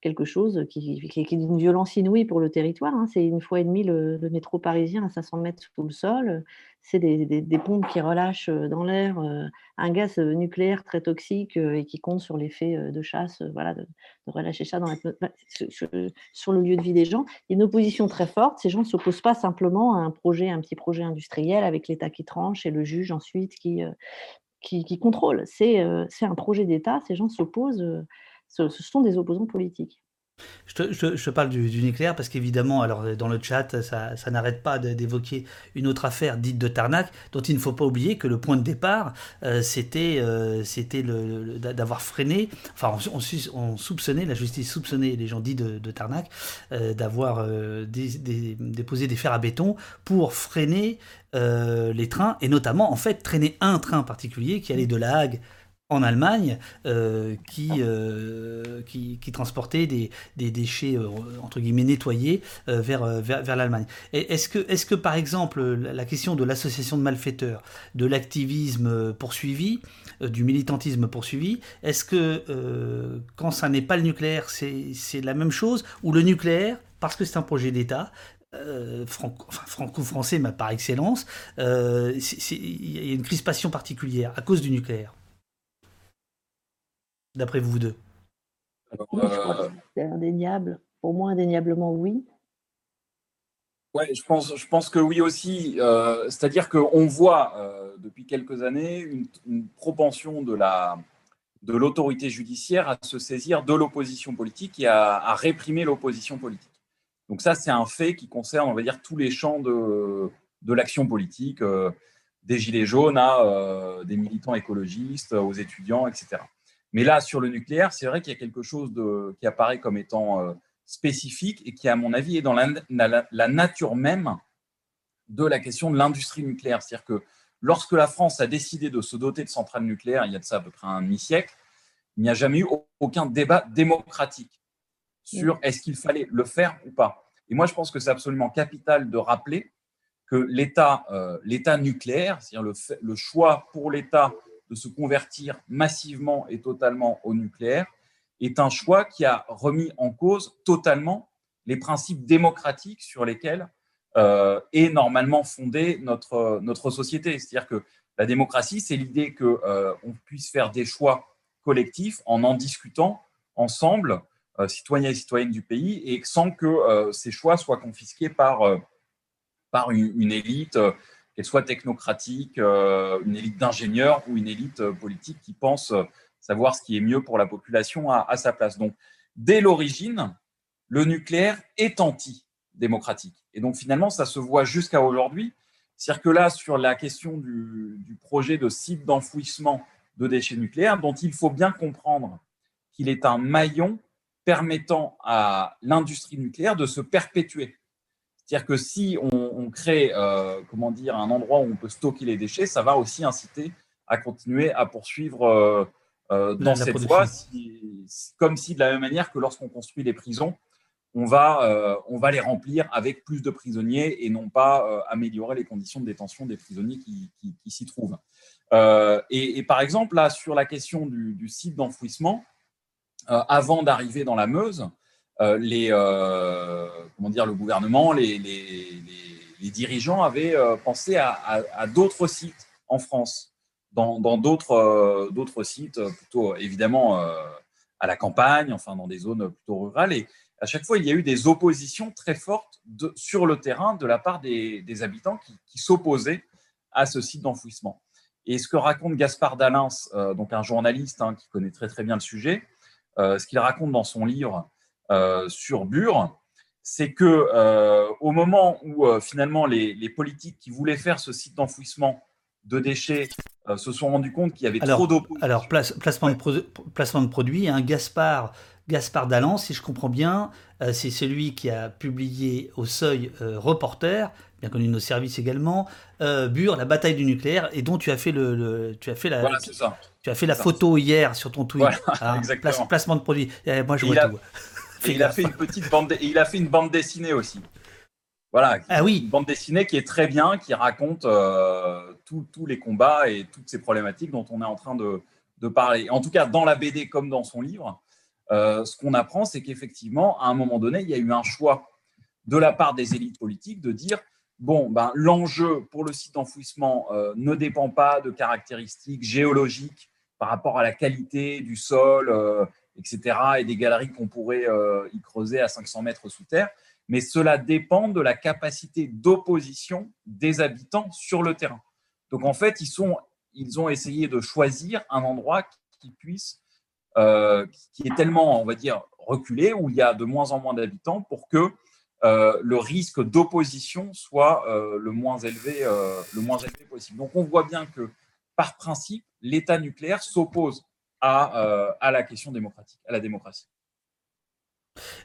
quelque chose qui, qui, est d'une violence inouïe pour le territoire. Hein. C'est une fois et demie le, métro parisien à 500 mètres sous le sol. C'est des, des, pompes qui relâchent euh, dans l'air euh, un gaz euh, nucléaire très toxique et qui compte sur l'effet de chasse, voilà, de, relâcher ça dans bah, sur, le lieu de vie des gens. Il y a une opposition très forte. Ces gens ne s'opposent pas simplement à un projet, un petit projet industriel avec l'État qui tranche et le juge ensuite qui, qui, qui contrôle. C'est un projet d'État. Ces gens s'opposent ce, sont des opposants politiques. Je te, parle du, nucléaire parce qu'évidemment, alors dans le chat, ça, n'arrête pas d'évoquer une autre affaire dite de Tarnac, dont il ne faut pas oublier que le point de départ, euh, c'était euh, d'avoir freiné, enfin on, soupçonnait, la justice soupçonnait les gens dits de, Tarnac, euh, d'avoir déposé des fers à béton pour freiner les trains, et notamment en fait traîner un train particulier qui allait de La Hague en Allemagne euh, qui, euh, qui, transportait des, déchets euh, entre guillemets nettoyés vers, l'Allemagne. Est-ce que, est que par exemple la question de l'association de malfaiteurs, de l'activisme poursuivi, du militantisme poursuivi, est-ce que quand ça n'est pas le nucléaire, c'est la même chose ou le nucléaire, parce que c'est un projet d'État, franco-français par excellence, il y a une crispation particulière à cause du nucléaire? D'après vous deux euh, c'est indéniable. Pour moi, indéniablement, oui. Ouais, je pense, je pense que oui aussi. Euh, c'est-à-dire qu'on voit euh, depuis quelques années une, propension de la de l'autorité judiciaire à se saisir de l'opposition politique et à, réprimer l'opposition politique. Donc ça, c'est un fait qui concerne, on va dire, tous les champs de, de l'action politique, des gilets jaunes à des militants écologistes, aux étudiants, etc. Mais là, sur le nucléaire, c'est vrai qu'il y a quelque chose de, qui apparaît comme étant euh, spécifique et qui, à mon avis, est dans la, nature même de la question de l'industrie nucléaire. C'est-à-dire que lorsque la France a décidé de se doter de centrales nucléaires, il y a de ça à peu près un demi-siècle, il n'y a jamais eu aucun débat démocratique sur est-ce qu'il fallait le faire ou pas. Et moi, je pense que c'est absolument capital de rappeler que l'État euh, nucléaire, c'est-à-dire le, le, choix pour l'État de se convertir massivement et totalement au nucléaire est un choix qui a remis en cause totalement les principes démocratiques sur lesquels euh, est normalement fondée notre, notre société. C'est-à-dire que la démocratie, c'est l'idée qu'on euh, puisse faire des choix collectifs en en discutant ensemble, euh, citoyens et citoyennes du pays, et sans que ces choix soient confisqués par, par une élite qu'elle soit technocratique, euh, une élite d'ingénieurs ou une élite euh, politique qui pense euh, savoir ce qui est mieux pour la population à, sa place. Donc, dès l'origine, le nucléaire est anti-démocratique. Et donc, finalement, ça se voit jusqu'à aujourd'hui. C'est-à-dire que là, sur la question du, du projet de site d'enfouissement de déchets nucléaires, dont il faut bien comprendre qu'il est un maillon permettant à l'industrie nucléaire de se perpétuer. C'est-à-dire que si on, crée euh, comment dire, un endroit où on peut stocker les déchets, ça va aussi inciter à continuer à poursuivre euh, euh, dans cette voie, comme si de la même manière que lorsqu'on construit des prisons, on va, on va les remplir avec plus de prisonniers et non pas améliorer les conditions de détention des prisonniers qui, s'y trouvent. Et, par exemple, là, sur la question du, du site d'enfouissement, avant d'arriver dans la Meuse, les, euh, comment dire, le gouvernement, les, dirigeants avaient euh, pensé à, d'autres sites en France, dans d'autres d'autres sites, plutôt évidemment à la campagne, enfin dans des zones plutôt rurales. Et à chaque fois, il y a eu des oppositions très fortes sur le terrain de la part des, habitants qui, s'opposaient à ce site d'enfouissement. Et ce que raconte Gaspard Dalins, donc un journaliste hein, qui connaît très très bien le sujet, ce qu'il raconte dans son livre euh, sur Bure, c'est que euh, au moment où euh, finalement les, politiques qui voulaient faire ce site d'enfouissement de déchets se sont rendus compte qu'il y avait trop d'eau. Alors, placement, de placement de produit, un Gaspard, Gaspard Dallan, si je comprends bien, c'est celui qui a publié au seuil Reporter, bien connu de nos services également, Bure, la bataille du nucléaire, et dont tu as fait, le, tu as fait la, Tu as fait la photo hier sur ton tweet. Hein, placement de produit. Eh, moi, je vois tout il a fait une petite bande, il a fait une bande dessinée aussi. Voilà, ah oui. une bande dessinée qui est très bien, qui raconte euh, tous les combats et toutes ces problématiques dont on est en train de, parler. En tout cas, dans la BD comme dans son livre, euh, ce qu'on apprend, c'est qu'effectivement, à un moment donné, il y a eu un choix de la part des élites politiques de dire bon, ben, l'enjeu pour le site d'enfouissement euh, ne dépend pas de caractéristiques géologiques par rapport à la qualité du sol etc., et des galeries qu'on pourrait euh, y creuser à 500 mètres sous terre. Mais cela dépend de la capacité d'opposition des habitants sur le terrain. Donc en fait, ils, sont, ils ont essayé de choisir un endroit qui puisse, euh, qui est tellement, on va dire, reculé, où il y a de moins en moins d'habitants pour que euh, le risque d'opposition soit le, moins élevé, le moins élevé possible. Donc on voit bien que, par principe, l'État nucléaire s'oppose à, euh, à la question démocratique, à la démocratie.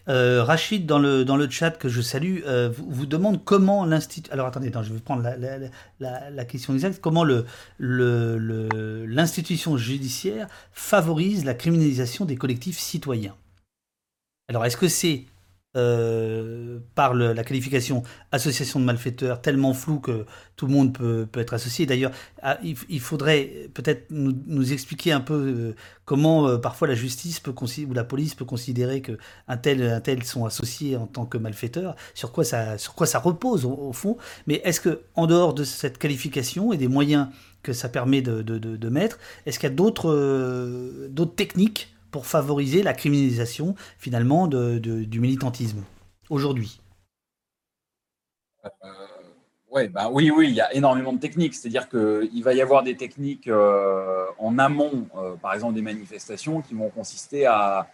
Euh, Rachid, dans le, dans le chat que je salue, euh, vous, vous demande comment l'institut. Alors attendez, je vais prendre la, la, question exacte. Comment l'institution le, le, judiciaire favorise la criminalisation des collectifs citoyens? Alors est-ce que c'est euh, par la qualification association de malfaiteurs tellement floue que tout le monde peut, être associé. D'ailleurs, ah, il, faudrait peut-être nous, expliquer un peu euh, comment euh, parfois la justice ou la police peut considérer que un tel, un tel sont associés en tant que malfaiteurs. Sur quoi ça, repose au, fond Mais est-ce que en dehors de cette qualification et des moyens que ça permet de, mettre, est-ce qu'il y a d'autres techniques pour favoriser la criminalisation finalement du militantisme aujourd'hui euh, bah oui, oui, il y a énormément de techniques. C'est-à-dire qu'il va y avoir des techniques euh, en amont, euh, par exemple des manifestations, qui vont consister à,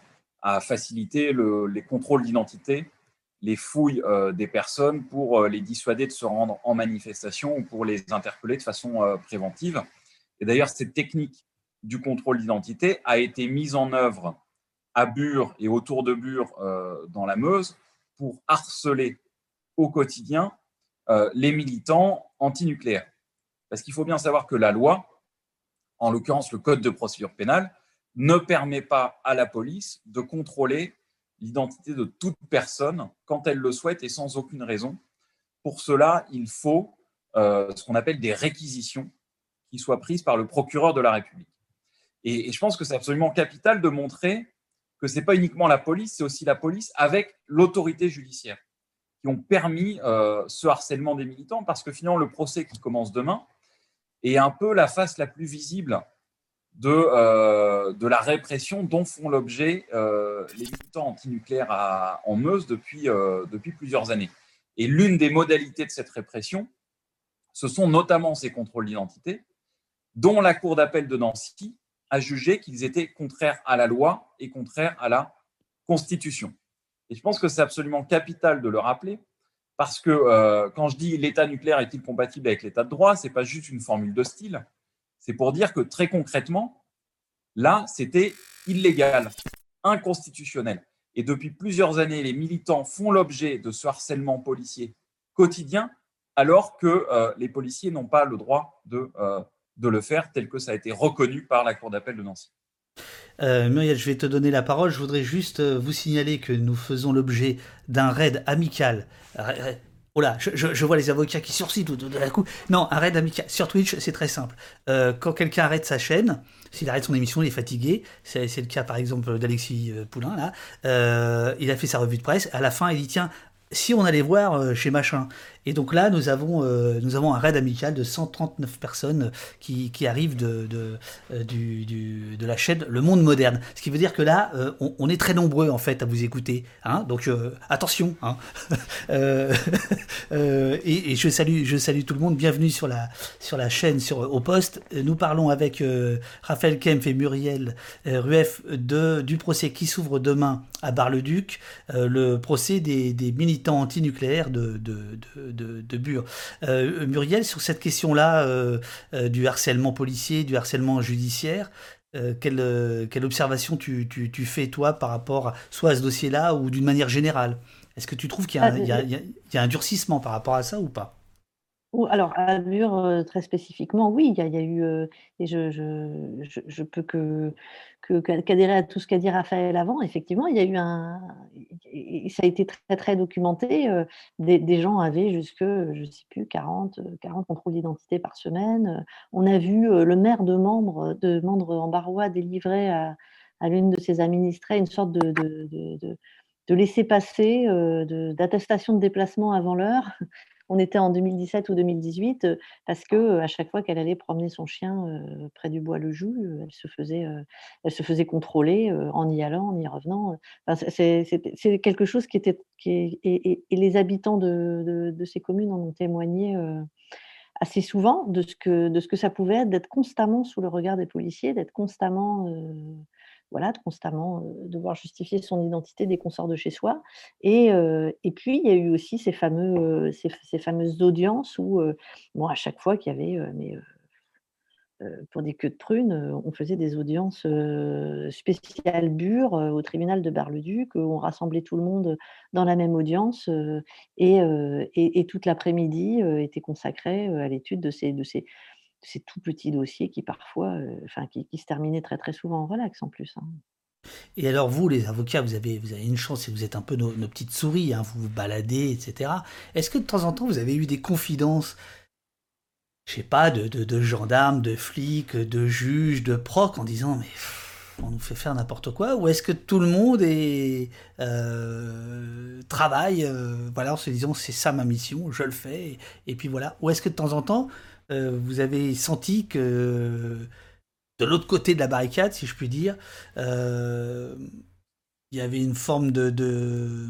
faciliter le, les contrôles d'identité, les fouilles euh, des personnes pour les dissuader de se rendre en manifestation ou pour les interpeller de façon préventive. Et d'ailleurs, cette technique du contrôle d'identité a été mise en œuvre à Bure et autour de Bure euh, dans la Meuse pour harceler au quotidien euh, les militants antinucléaires. Parce qu'il faut bien savoir que la loi, en l'occurrence le code de procédure pénale, ne permet pas à la police de contrôler l'identité de toute personne quand elle le souhaite et sans aucune raison. Pour cela, il faut euh, ce qu'on appelle des réquisitions qui soient prises par le procureur de la République. Et, je pense que c'est absolument capital de montrer que ce n'est pas uniquement la police, c'est aussi la police avec l'autorité judiciaire qui ont permis euh, ce harcèlement des militants, parce que finalement, le procès qui commence demain est un peu la face la plus visible de, euh, de la répression dont font l'objet euh, les militants antinucléaires à, en Meuse depuis, depuis plusieurs années. Et l'une des modalités de cette répression, ce sont notamment ces contrôles d'identité, dont la Cour d'appel de Nancy a jugé qu'ils étaient contraires à la loi et contraires à la Constitution. Et je pense que c'est absolument capital de le rappeler, parce que euh, quand je dis l'État nucléaire est-il compatible avec l'État de droit, ce n'est pas juste une formule de style, c'est pour dire que très concrètement, là, c'était illégal, inconstitutionnel. Et depuis plusieurs années, les militants font l'objet de ce harcèlement policier quotidien, alors que euh, les policiers n'ont pas le droit de euh, de le faire tel que ça a été reconnu par la Cour d'appel de Nancy. Euh, Muriel, je vais te donner la parole. Je voudrais juste euh, vous signaler que nous faisons l'objet d'un raid amical. Oh là, je, vois les avocats qui sursit tout d'un coup. Non, un raid amical. Sur Twitch, c'est très simple. Euh, quand quelqu'un arrête sa chaîne, s'il arrête son émission, il est fatigué. C'est le cas par exemple d'Alexis Poulain, là. Il a fait sa revue de presse. À la fin, il dit Tiens, si on allait voir chez machin. Et donc là, nous avons, euh, nous avons un raid amical de 139 personnes qui, qui arrivent de, de, euh, du, de la chaîne Le Monde Moderne. Ce qui veut dire que là, euh, on, est très nombreux en fait à vous écouter. Hein donc attention. Hein et, je, salue, je salue tout le monde. Bienvenue sur la, sur la chaîne sur, au poste. Nous parlons avec Raphaël Kempf et Muriel Rueff de, du procès qui s'ouvre demain à Bar-le-Duc, le procès des, militants antinucléaires de, de de, de Bure. Euh, Muriel, sur cette question-là euh, euh, du harcèlement policier, du harcèlement judiciaire, euh, quelle, euh, quelle, observation tu, tu, tu, fais, toi, par rapport à, soit à ce dossier-là ou d'une manière générale? Est-ce que tu trouves qu'il y, y, y, a un durcissement par rapport à ça ou pas? Alors, à Bure, très spécifiquement, oui, il y a, eu, et je, je, peux que, qu'adhérer à tout ce qu'a dit Raphaël avant. Effectivement, il y a eu un. Ça a été très, très documenté. Des, gens avaient jusque, je ne sais plus, 40, 40 contrôles d'identité par semaine. On a vu le maire de Membre, de Membre en Barrois délivrer à, l'une de ses administrées une sorte de, laisser-passer, d'attestation de déplacement avant l'heure on était en 2017 ou 2018 euh, parce que euh, à chaque fois qu'elle allait promener son chien euh, près du bois le joug, elle se faisait, elle se faisait contrôler en y allant, en y revenant. Enfin, c'est quelque chose qui était, qui est, et, et, les habitants de, de, de, ces communes en ont témoigné assez souvent de ce que, de ce que ça pouvait être d'être constamment sous le regard des policiers, d'être constamment voilà, de constamment devoir justifier son identité dès qu'on sort de chez soi. Et, et puis, il y a eu aussi ces, fameux, ces, fameuses audiences où, bon, à chaque fois qu'il y avait mais, pour des queues de prunes, on faisait des audiences spéciales bures au tribunal de Bar-le-Duc, où on rassemblait tout le monde dans la même audience et, et, toute l'après-midi était consacré à l'étude de ces, de, ces, ces, tout petits dossiers qui parfois, enfin, qui, se terminaient très très souvent en relax en plus. Hein. Et alors vous, les avocats, vous avez, vous avez une chance et vous êtes un peu nos, petites souris, hein, vous vous baladez, etc. Est-ce que de temps en temps, vous avez eu des confidences, je sais pas, de, gendarmes, de flics, de juges, de procs, en disant, mais on nous fait faire n'importe quoi? Ou est-ce que tout le monde est, euh, travaille, euh, voilà, en se disant, c'est ça ma mission, je le fais, et, puis voilà. Ou est-ce que de temps en temps, euh, vous avez senti que de l'autre côté de la barricade, si je puis dire, euh, il y avait une forme de,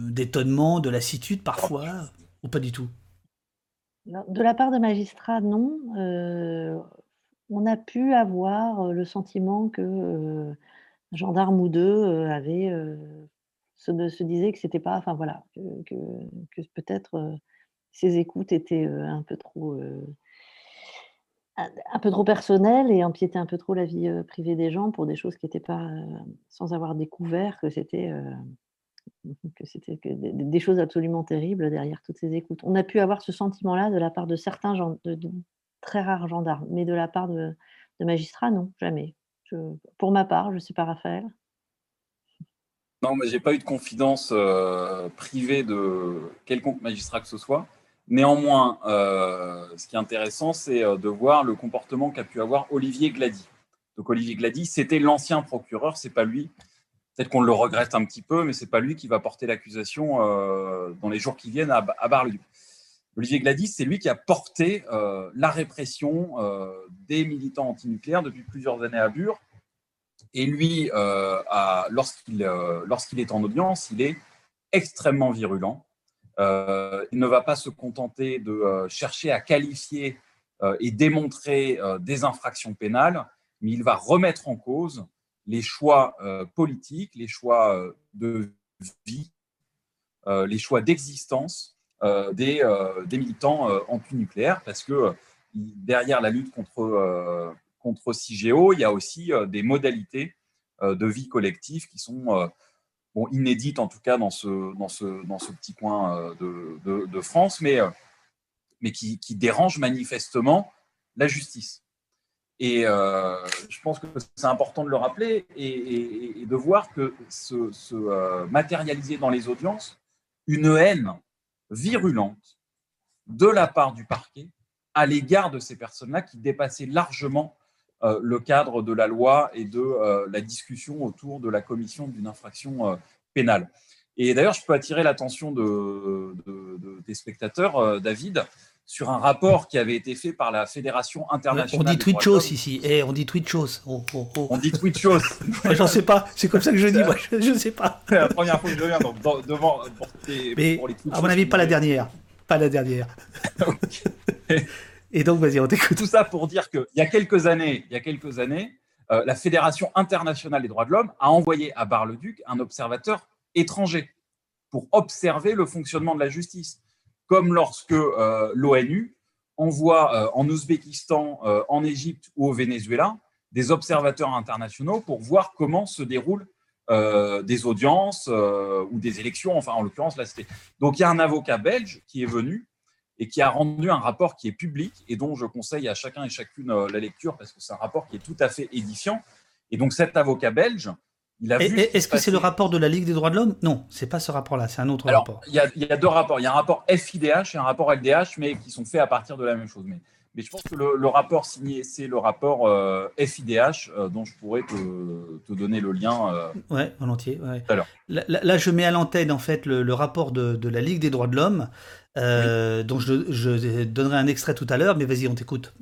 d'étonnement, de, lassitude parfois, ou pas du tout? De la part de magistrats, non. Euh, on a pu avoir le sentiment que gendarme ou deux se, se disait que c'était pas, enfin voilà, que, que peut-être ces écoutes étaient un peu trop un peu trop personnel et empiéter un peu trop la vie privée des gens pour des choses qui n'étaient pas, sans avoir découvert que c'était que c'était des, choses absolument terribles derrière toutes ces écoutes. On a pu avoir ce sentiment-là de la part de certains de, très rares gendarmes, mais de la part de, magistrats, non, jamais. pour ma part, je ne sais pas, Raphaël. Non, mais j'ai pas eu de confidence privée de quelconque magistrat que ce soit. Néanmoins, euh, ce qui est intéressant, c'est euh, de voir le comportement qu'a pu avoir Olivier Glady. Donc Olivier Glady, c'était l'ancien procureur, c'est pas lui. Peut-être qu'on le regrette un petit peu, mais c'est pas lui qui va porter l'accusation euh, dans les jours qui viennent à, Bar-le-Duc. Olivier Glady, c'est lui qui a porté la répression des militants antinucléaires depuis plusieurs années à Bure. Et lui, lorsqu'il est en audience, il est extrêmement virulent. Euh, il ne va pas se contenter de euh, chercher à qualifier euh, et démontrer des infractions pénales, mais il va remettre en cause les choix politiques, les choix de vie, les choix d'existence des, des, militants anti-nucléaires, parce que derrière la lutte contre, contre CIGEO, il y a aussi des modalités de vie collective qui sont inédite en tout cas dans ce, petit coin euh, de, France, mais, euh, mais qui, dérange manifestement la justice. Et euh, je pense que c'est important de le rappeler et, de voir que se, se matérialiser dans les audiences une haine virulente de la part du parquet à l'égard de ces personnes-là qui dépassaient largement le cadre de la loi et de euh, la discussion autour de la commission d'une infraction euh, pénale. Et d'ailleurs, je peux attirer l'attention de, des spectateurs, David, sur un rapport qui avait été fait par la Fédération internationale. On dit Twitchos ici, eh, on dit Twitchos. Oh, oh, oh. On dit Twitchos. J'en sais pas, c'est comme ça que je dis, moi, je ne sais pas. C'est la première fois que je viens donc, devant pour, Mais, À mon avis, pas la dernière. Pas la dernière. Et donc, vas-y, on t'écoute. Tout ça pour dire qu'il y a quelques années, il y a quelques années, euh, la Fédération internationale des droits de l'homme a envoyé à Bar-le-Duc un observateur étranger pour observer le fonctionnement de la justice, comme lorsque euh, l'ONU envoie euh, en Ouzbékistan, en Égypte ou au Venezuela des observateurs internationaux pour voir comment se déroulent des audiences ou des élections. Enfin, en l'occurrence, là, c'était. Donc, il y a un avocat belge qui est venu et qui a rendu un rapport qui est public et dont je conseille à chacun et chacune euh, la lecture parce que c'est un rapport qui est tout à fait édifiant. Et donc cet avocat belge, il a vu. Est-ce que c'est le rapport de la Ligue des droits de l'homme? Non, c'est pas ce rapport-là, c'est un autre rapport. Il y, a, il y, a, deux rapports. Il y a un rapport FIDH et un rapport LDH, mais qui sont faits à partir de la même chose. Mais, mais je pense que le, rapport signé, c'est le rapport euh, FIDH, euh, dont je pourrais te, te donner le lien. Euh, ouais, volontiers. Ouais. Là, là, je mets à l'antenne en fait le, le rapport de, de, la Ligue des droits de l'homme euh, donc je, donnerai un extrait tout à l'heure, mais vas-y, on t'écoute.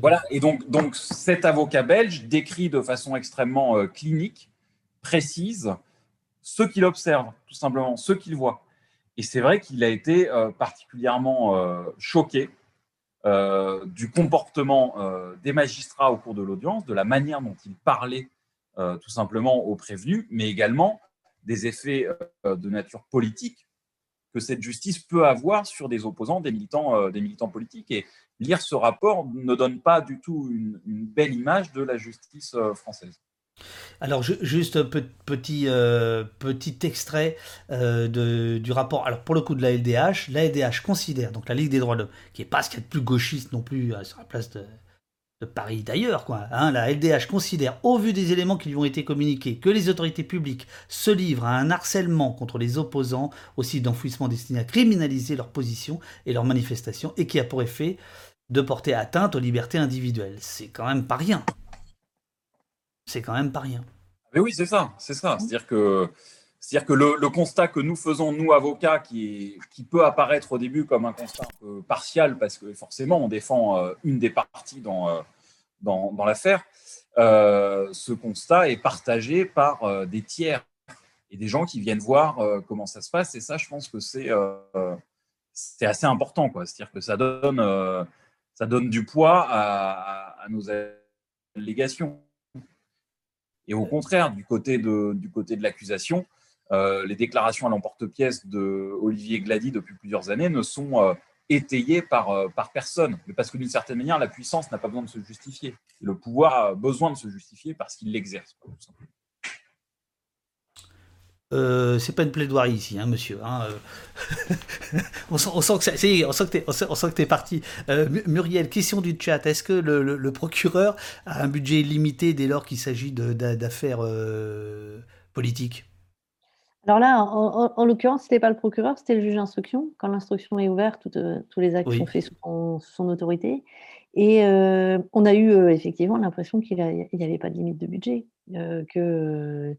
Voilà, et donc, donc cet avocat belge décrit de façon extrêmement euh, clinique, précise, ce qu'il observe, tout simplement, ce qu'il voit. Et c'est vrai qu'il a été euh, particulièrement choqué du comportement des magistrats au cours de l'audience, de la manière dont ils parlaient tout simplement aux prévenus, mais également des effets de nature politique que cette justice peut avoir sur des opposants, des militants, des militants politiques. Et lire ce rapport ne donne pas du tout une, belle image de la justice française. Alors juste un petit, petit extrait de, du rapport. Alors pour le coup de la LDH, la LDH considère, donc la Ligue des droits de l'homme, qui n'est pas ce qu'il y a de plus gauchiste non plus sur la place de, Paris d'ailleurs. Hein, la LDH considère, au vu des éléments qui lui ont été communiqués, que les autorités publiques se livrent à un harcèlement contre les opposants, aussi d'enfouissement destiné à criminaliser leur position et leurs manifestations, et qui a pour effet de porter atteinte aux libertés individuelles. C'est quand même pas rien. C'est quand même pas rien. Mais oui, c'est ça, c'est ça. C'est-à-dire que c'est-à-dire que le, constat que nous faisons, nous, avocats, qui, qui, peut apparaître au début comme un constat un peu partial, parce que forcément, on défend euh, une des parties dans, euh, dans, l'affaire, euh, ce constat est partagé par des tiers et des gens qui viennent voir comment ça se passe. Et ça, je pense que c'est c'est assez important. C'est-à-dire que ça donne, ça donne du poids à nos allégations. Et au contraire, du côté de, l'accusation, euh, les déclarations à l'emporte-pièce de Olivier Glady depuis plusieurs années ne sont euh, étayées par, euh, par personne. Mais parce que d'une certaine manière, la puissance n'a pas besoin de se justifier. Le pouvoir a besoin de se justifier parce qu'il l'exerce. Euh, c'est pas une plaidoirie ici, hein, monsieur. Hein, on, sent, que tu es parti. Muriel, question du chat. Est-ce que le, procureur a un budget illimité dès lors qu'il s'agit d'affaires politiques? Alors là, en, l'occurrence, ce n'était pas le procureur, c'était le juge d'instruction. Quand l'instruction est ouverte, euh, tous les actes sont faits sous son, autorité. Et euh, on a eu euh, effectivement l'impression qu'il n'y avait pas de limite de budget. que,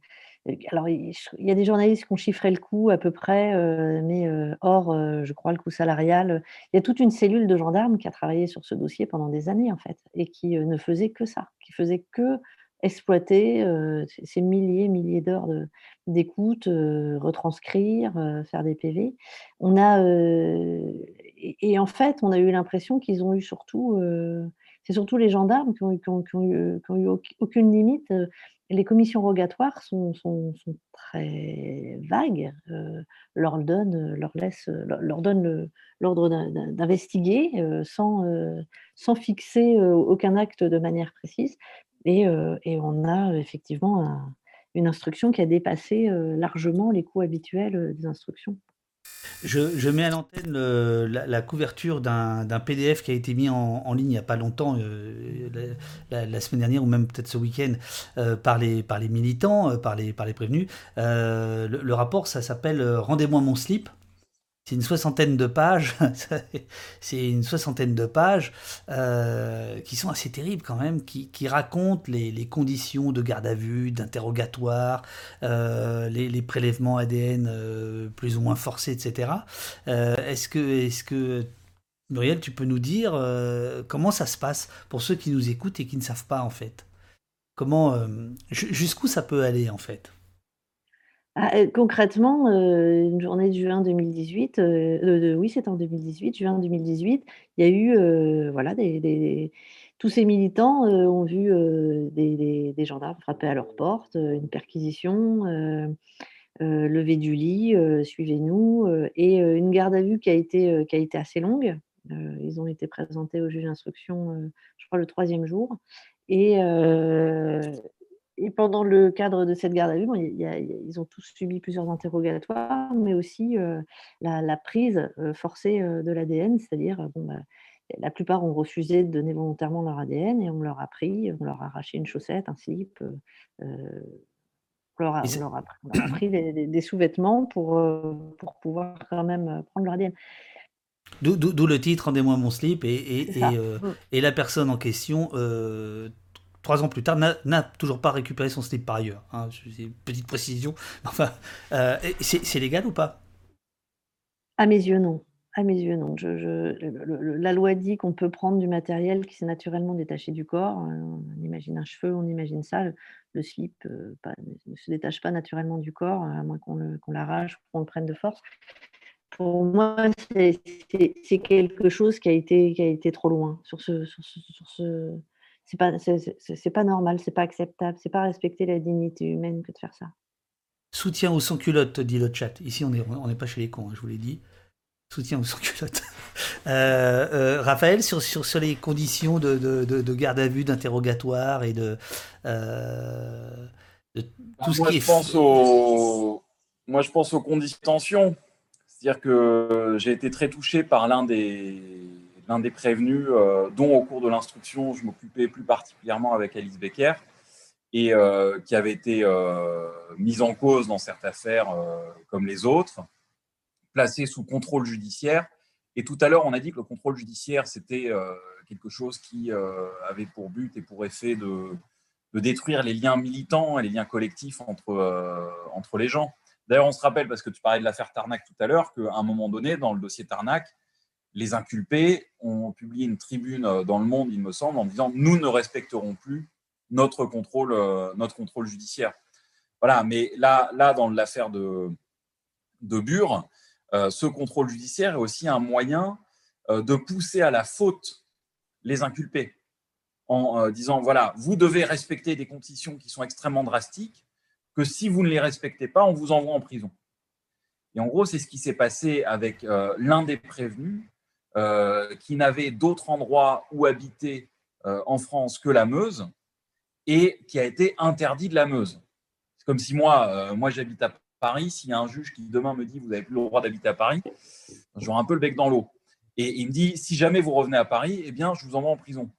alors, il y a des journalistes qui ont chiffré le coût à peu près, mais hors, je crois, le coût salarial. Il y a toute une cellule de gendarmes qui a travaillé sur ce dossier pendant des années, en fait, et qui ne faisait que ça, qui faisait que exploiter ces milliers, milliers d'heures d'écoute, retranscrire, faire des PV. On a, et, en fait, on a eu l'impression qu'ils ont eu surtout, c'est surtout les gendarmes qui ont, eu, aucune limite. Les commissions rogatoires sont, très vagues, leur donnent, leur l'ordre d'investiguer sans, sans fixer aucun acte de manière précise. Et, on a effectivement une instruction qui a dépassé largement les coûts habituels des instructions. Je, mets à l'antenne la, couverture d'un PDF qui a été mis en, ligne il n'y a pas longtemps, la, semaine dernière ou même peut-être ce week-end, par, les, par les militants, par, les, par les prévenus. le, rapport, ça s'appelle Rendez-moi mon slip c'est une soixantaine de pages, c'est une soixantaine de pages euh, qui sont assez terribles quand même, qui, racontent les, conditions de garde à vue, d'interrogatoire, euh, les, prélèvements ADN euh, plus ou moins forcés, etc. est-ce que, est-ce que Muriel, tu peux nous dire comment ça se passe pour ceux qui nous écoutent et qui ne savent pas en fait? Comment, jusqu'où ça peut aller en fait? Ah, euh, concrètement, euh, une journée de juin 2018, euh, oui, c'est en 2018, juin 2018, il y a eu, voilà, tous ces militants, ont vu, des gendarmes frapper à leur porte, une perquisition, lever du lit, «Suivez-nous», et une garde à vue qui a été, qui a été assez longue. ils ont été présentés au juge d'instruction, je crois le troisième jour et et pendant le cadre de cette garde à vue, ils ont tous subi plusieurs interrogatoires, mais aussi la, prise forcée de l'ADN, c'est-à-dire bon, bah, la plupart ont refusé de donner volontairement leur ADN et on leur a pris, on leur a arraché une chaussette, un slip, on, leur a, pris des, sous-vêtements pour, pour pouvoir quand même prendre leur ADN. D'où le titre Rendez-moi mon slip et, et, et, la personne en question trois ans plus tard, n'a toujours pas récupéré son slip par ailleurs. Hein, petite précision. Enfin, euh, c'est légal ou pas? À mes yeux, non. À mes yeux, non. La loi dit qu'on peut prendre du matériel qui s'est naturellement détaché du corps. Euh, on imagine un cheveu, on imagine ça. Le, slip euh, ne se détache pas naturellement du corps, à moins qu'on l'arrache ou qu'on le prenne de force. Pour moi, c'est quelque chose qui a été, qui a été trop loin sur ce c'est pas c'est pas normal, c'est pas acceptable, c'est pas respecter la dignité humaine que de faire ça. Soutien aux sans-culottes, dit le chat. Ici, on n'est on est pas chez les cons, hein, je vous l'ai dit. Soutien aux sans-culottes. Euh, euh, Raphaël, sur, sur, sur, les conditions de, de, de, garde à vue, d'interrogatoire et de, euh, de tout ce qui est. Pense au... Moi, je pense aux conditions de tension. C'est-à-dire que j'ai été très touché par l'un des, l'un des prévenus, euh, dont au cours de l'instruction, je m'occupais plus particulièrement avec Alice Becker, et euh, qui avait été euh, mise en cause dans cette affaire comme les autres, placée sous contrôle judiciaire. Et tout à l'heure, on a dit que le contrôle judiciaire, c'était quelque chose qui avait pour but et pour effet de, de, détruire les liens militants et les liens collectifs entre, entre les gens. D'ailleurs, on se rappelle, parce que tu parlais de l'affaire Tarnac tout à l'heure, qu'à un moment donné, dans le dossier Tarnac, les inculpés ont publié une tribune euh, dans le monde, il me semble, en disant nous ne respecterons plus notre contrôle, euh, notre contrôle judiciaire. Voilà, mais là, dans l'affaire de, de Bure, euh, ce contrôle judiciaire est aussi un moyen de pousser à la faute les inculpés en disant voilà, vous devez respecter des conditions qui sont extrêmement drastiques, que si vous ne les respectez pas, on vous envoie en prison. Et en gros, c'est ce qui s'est passé avec l'un des prévenus qui n'avait d'autre endroit où habiter euh, en France que la Meuse et qui a été interdit de la Meuse. C'est comme si moi, euh, moi j'habite à Paris, s'il y a un juge qui demain me dit vous n'avez plus le droit d'habiter à Paris, j'aurai un peu le bec dans l'eau. Et il me dit si jamais vous revenez à Paris, eh bien je vous envoie en prison.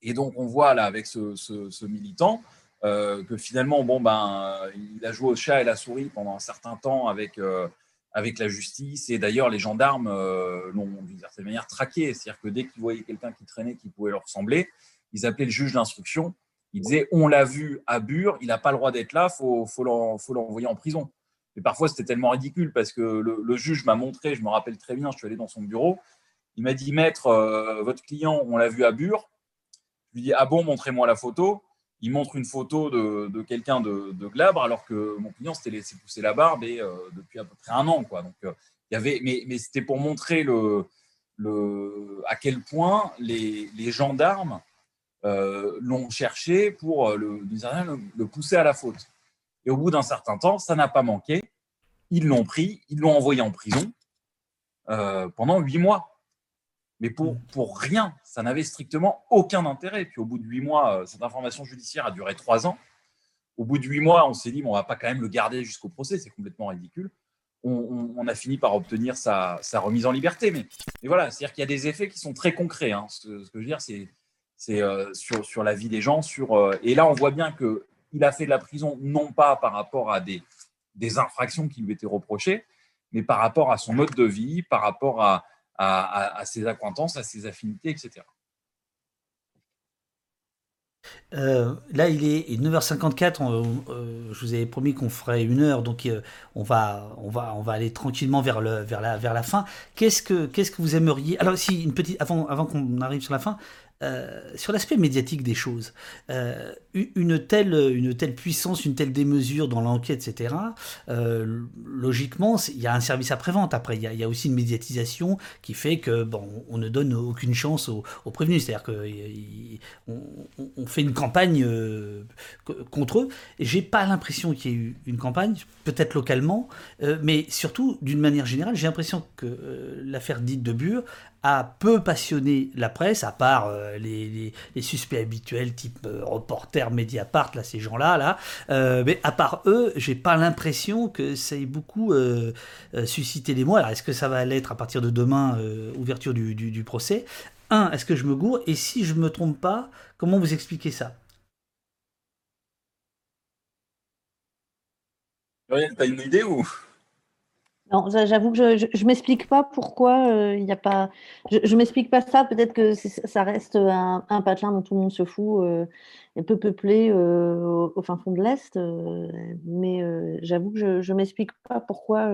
Et donc on voit là avec ce, militant que finalement bon ben il a joué au chat et la souris pendant un certain temps avec avec la justice. Et d'ailleurs, les gendarmes euh, l'ont d'une certaine manière traqué. C'est-à-dire que dès qu'ils voyaient quelqu'un qui traînait qui pouvait leur ressembler, ils appelaient le juge d'instruction. Ils disaient On l'a vu à Bure, il n'a pas le droit d'être là, il faut, l'envoyer en prison. Et parfois, c'était tellement ridicule parce que le, juge m'a montré, je me rappelle très bien, je suis allé dans son bureau, il m'a dit Maître, euh, votre client, on l'a vu à Bure. Je lui dis Ah bon, montrez-moi la photo il montre une photo de, quelqu'un de, glabre, alors que mon client s'était laissé pousser la barbe et, euh, depuis à peu près un an. Quoi. Donc, euh, il y avait, mais, mais c'était pour montrer le, le, à quel point les, les gendarmes euh, l'ont cherché pour le, le, pousser à la faute. Et au bout d'un certain temps, ça n'a pas manqué. Ils l'ont pris, ils l'ont envoyé en prison pendant huit mois mais pour, mm. pour rien. Ça n'avait strictement aucun intérêt. Puis au bout de huit mois, euh, cette information judiciaire a duré trois ans. Au bout de huit mois, on s'est dit, bon, on va pas quand même le garder jusqu'au procès, c'est complètement ridicule. On, a fini par obtenir sa, sa, remise en liberté. Mais, mais voilà, c'est-à-dire qu'il y a des effets qui sont très concrets. Hein. Ce, que je veux dire, c'est euh, sur, sur, la vie des gens. Sur, euh, et là, on voit bien qu'il a fait de la prison, non pas par rapport à des, des infractions qui lui étaient reprochées, mais par rapport à son mode de vie, par rapport à, ses acquaintances, à ses affinités, etc. Euh, là, il est 9h54. Euh, je vous avais promis qu'on ferait une heure, donc euh, on, va, on, va, on va aller tranquillement vers, le, vers, la, vers la fin. Qu'est-ce que, qu'est-ce que vous aimeriez Alors, si une petite, avant, avant qu'on arrive sur la fin, euh, sur l'aspect médiatique des choses, euh, une, telle, une telle puissance, une telle démesure dans l'enquête, etc., euh, logiquement, il y a un service après-vente. Après, il y, a, aussi une médiatisation qui fait que bon, on ne donne aucune chance aux, prévenus. C'est-à-dire qu'on on fait une campagne contre eux. J'ai pas l'impression qu'il y ait eu une campagne, peut-être localement, mais surtout, d'une manière générale, j'ai l'impression que l'affaire dite de Bure a peu passionné la presse, à part euh, les, suspects habituels type euh, reporter, Mediapart, là, ces gens-là, là. Euh, mais à part eux, j'ai pas l'impression que ça ait beaucoup suscité les mots. Alors, est-ce que ça va l'être à partir de demain, ouverture du, procès? Un, est-ce que je me gourre? Et si je me trompe pas, comment vous expliquez ça? T'as une idée ou? Non, j'avoue que je ne m'explique pas pourquoi euh, il n'y a pas. Je ne m'explique pas ça. Peut-être que ça reste un, un, patelin dont tout le monde se fout, euh, un peu peuplé euh, au, fin fond de l'Est. mais j'avoue que je ne m'explique pas pourquoi,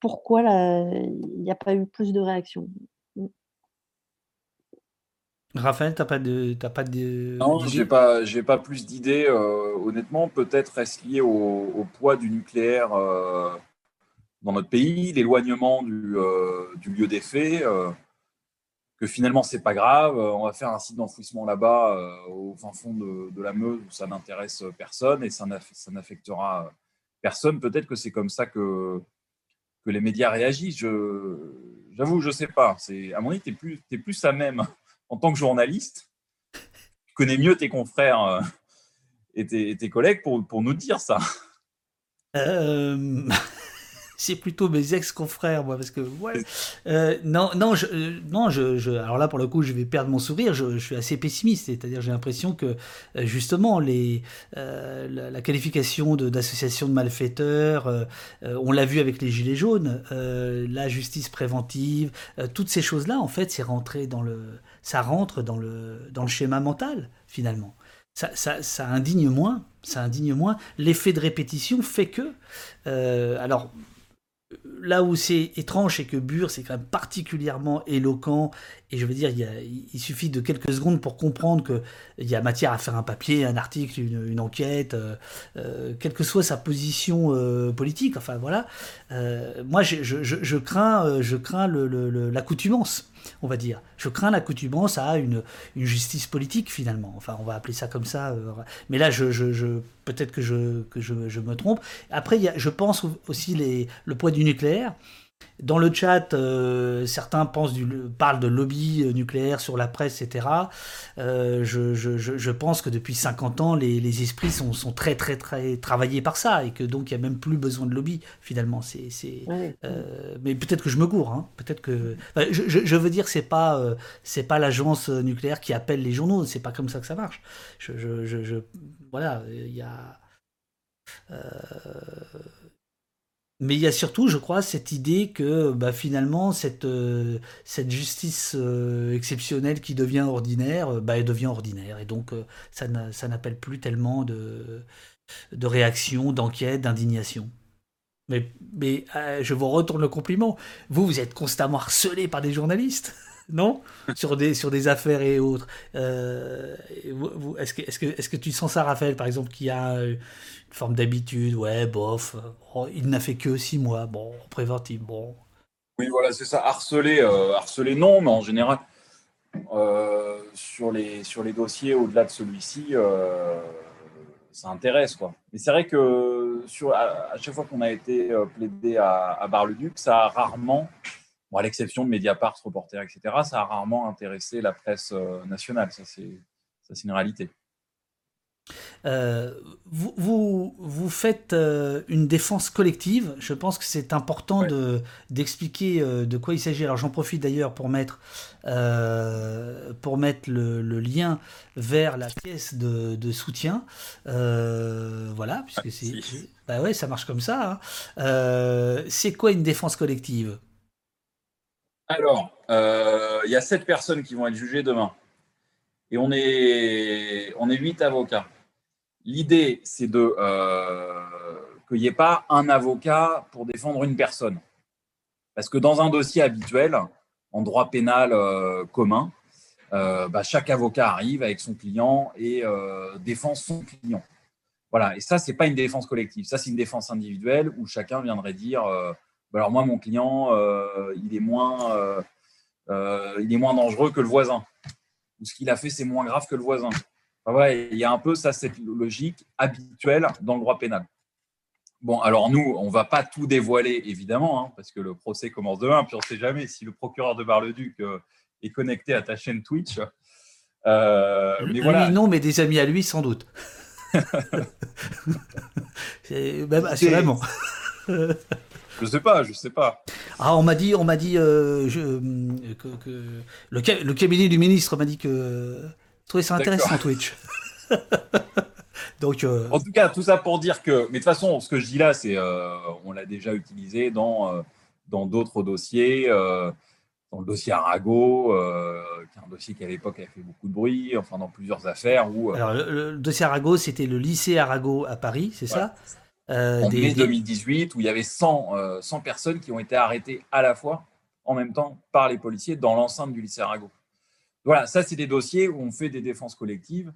pourquoi il n'y a pas eu plus de réactions. Raphaël, t'as pas de, pas de. Non, j'ai pas, j'ai pas plus d'idées. honnêtement, peut-être est-ce lié au, au, poids du nucléaire dans notre pays, l'éloignement du, euh, lieu des faits, euh, que finalement c'est pas grave, euh, on va faire un site d'enfouissement là-bas au fin fond de, la Meuse où ça n'intéresse personne et ça n'affectera personne, peut-être que c'est comme ça que, que les médias réagissent. J'avoue, je ne sais pas. À mon avis, tu es plus, plus à même en tant que journaliste. Tu connais mieux tes confrères et tes, tes collègues pour, pour, nous dire ça. C'est plutôt mes ex-confrères, moi, parce que ouais. Euh, non, non, je, euh, non, je, je, alors là pour le coup, je vais perdre mon sourire. Je, je suis assez pessimiste, c'est-à-dire j'ai l'impression que euh, justement les, euh, la, la, qualification d'association de, de, malfaiteurs, euh, on l'a vu avec les gilets jaunes, la justice préventive, toutes ces choses-là, en fait, c'est rentré dans le, ça rentre dans le, dans le schéma mental finalement. Ça, ça, ça, indigne moins, ça indigne moins. L'effet de répétition fait que, euh, alors là où c'est étrange, c'est que Bure, c'est quand même particulièrement éloquent. Et je veux dire, il, suffit de quelques secondes pour comprendre qu'il y a matière à faire un papier, un article, une, enquête, euh, euh, quelle que soit sa position euh, politique. Enfin voilà. Moi, je, crains, je crains l'accoutumance, on va dire. Je crains l'accoutumance à une, justice politique finalement. Enfin, on va appeler ça comme ça. mais là, peut-être que, je, me trompe. Après, je pense aussi les, le poids du nucléaire. Dans le chat, euh, certains pensent du, parlent de lobby euh, nucléaire sur la presse, etc. Euh, je, je, je, pense que depuis 50 ans, les, les esprits sont, sont, très, très, très travaillés par ça et que donc il n'y a même plus besoin de lobby, finalement. C'est, euh, mais peut-être que je me gourre. Hein. Peut-être que. Enfin, je, je, veux dire, c'est pas, euh, c'est pas l'agence nucléaire qui appelle les journaux. C'est pas comme ça que ça marche. Je voilà, il y a. Euh, mais il y a surtout, je crois, cette idée que bah, finalement, cette, euh, justice euh, exceptionnelle qui devient ordinaire, bah, elle devient ordinaire. Et donc, euh, ça n'appelle plus tellement de, de réaction, d'enquête, d'indignation. Mais, euh, je vous retourne le compliment. Vous, vous êtes constamment harcelé par des journalistes, non? Sur, des, affaires et autres. Est-ce que, est est que tu sens ça, Raphaël, par exemple, qui a forme d'habitude, ouais, bof, oh, il n'a fait que six mois, bon, préventif, bon. Oui, voilà, c'est ça, harceler, euh, harceler non, mais en général, euh, sur, les, sur les dossiers au-delà de celui-ci, euh, ça intéresse, quoi. Mais c'est vrai que sur, à, chaque fois qu'on a été plaidé à, à Bar-le-Duc, ça a rarement, bon, à l'exception de Mediapart, Reporter, etc., ça a rarement intéressé la presse nationale, ça c'est une réalité. Euh, vous, vous, vous, faites euh, une défense collective. Je pense que c'est important ouais. de, d'expliquer euh, de quoi il s'agit. Alors j'en profite d'ailleurs pour mettre, pour mettre le, le, lien vers la caisse de, de soutien. Voilà, puisque c'est, bah ouais, ça marche comme ça. Hein. c'est quoi une défense collective? Alors, il y a sept personnes qui vont être jugées demain et on est, on est 8 avocats. L'idée, c'est de euh, qu'il n'y ait pas un avocat pour défendre une personne. Parce que dans un dossier habituel, en droit pénal euh, commun, euh, bah, chaque avocat arrive avec son client et défend son client. Voilà, et ça, ce n'est pas une défense collective. Ça, c'est une défense individuelle où chacun viendrait dire bah, alors, moi, mon client, il, est moins, il est moins dangereux que le voisin ou ce qu'il a fait, c'est moins grave que le voisin. Enfin, ouais, il y a un peu ça, cette logique habituelle dans le droit pénal. Bon, alors nous, on ne va pas tout dévoiler, évidemment, hein, parce que le procès commence demain, puis on ne sait jamais si le procureur de Bar-le-Duc euh, est connecté à ta chaîne Twitch. Euh, mais lui, voilà. non, mais des amis à lui, sans doute. même assurément. Je sais pas, je sais pas. Ah, on m'a dit, on m'a dit euh, je, que, que le, le, cabinet du ministre m'a dit que trouvait ça intéressant Twitch. Donc, euh... en tout cas, tout ça pour dire que, mais de toute façon, ce que je dis là, c'est, euh, on l'a déjà utilisé dans euh, dans d'autres dossiers, euh, dans le dossier Arago, qui est un dossier qui à l'époque a fait beaucoup de bruit, enfin dans plusieurs affaires où. Alors, le, le dossier Arago, c'était le lycée Arago à Paris, c'est ouais. ça? euh, en des, mai 2018, où il y avait 100, euh, 100, personnes qui ont été arrêtées à la fois, en même temps, par les policiers dans l'enceinte du lycée Arago. Voilà, ça, c'est des dossiers où on fait des défenses collectives.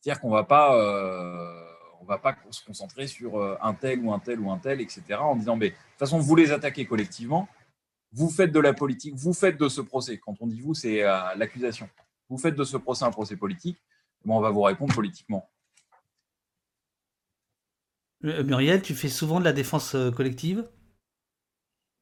C'est-à-dire qu'on ne va pas, euh, on va pas se concentrer sur euh, un tel ou un tel ou un tel, etc., en disant, mais de toute façon, vous les attaquez collectivement, vous faites de la politique, vous faites de ce procès. Quand on dit vous, c'est euh, l'accusation. Vous faites de ce procès un procès politique, bon, on va vous répondre politiquement. Muriel, tu fais souvent de la défense collective?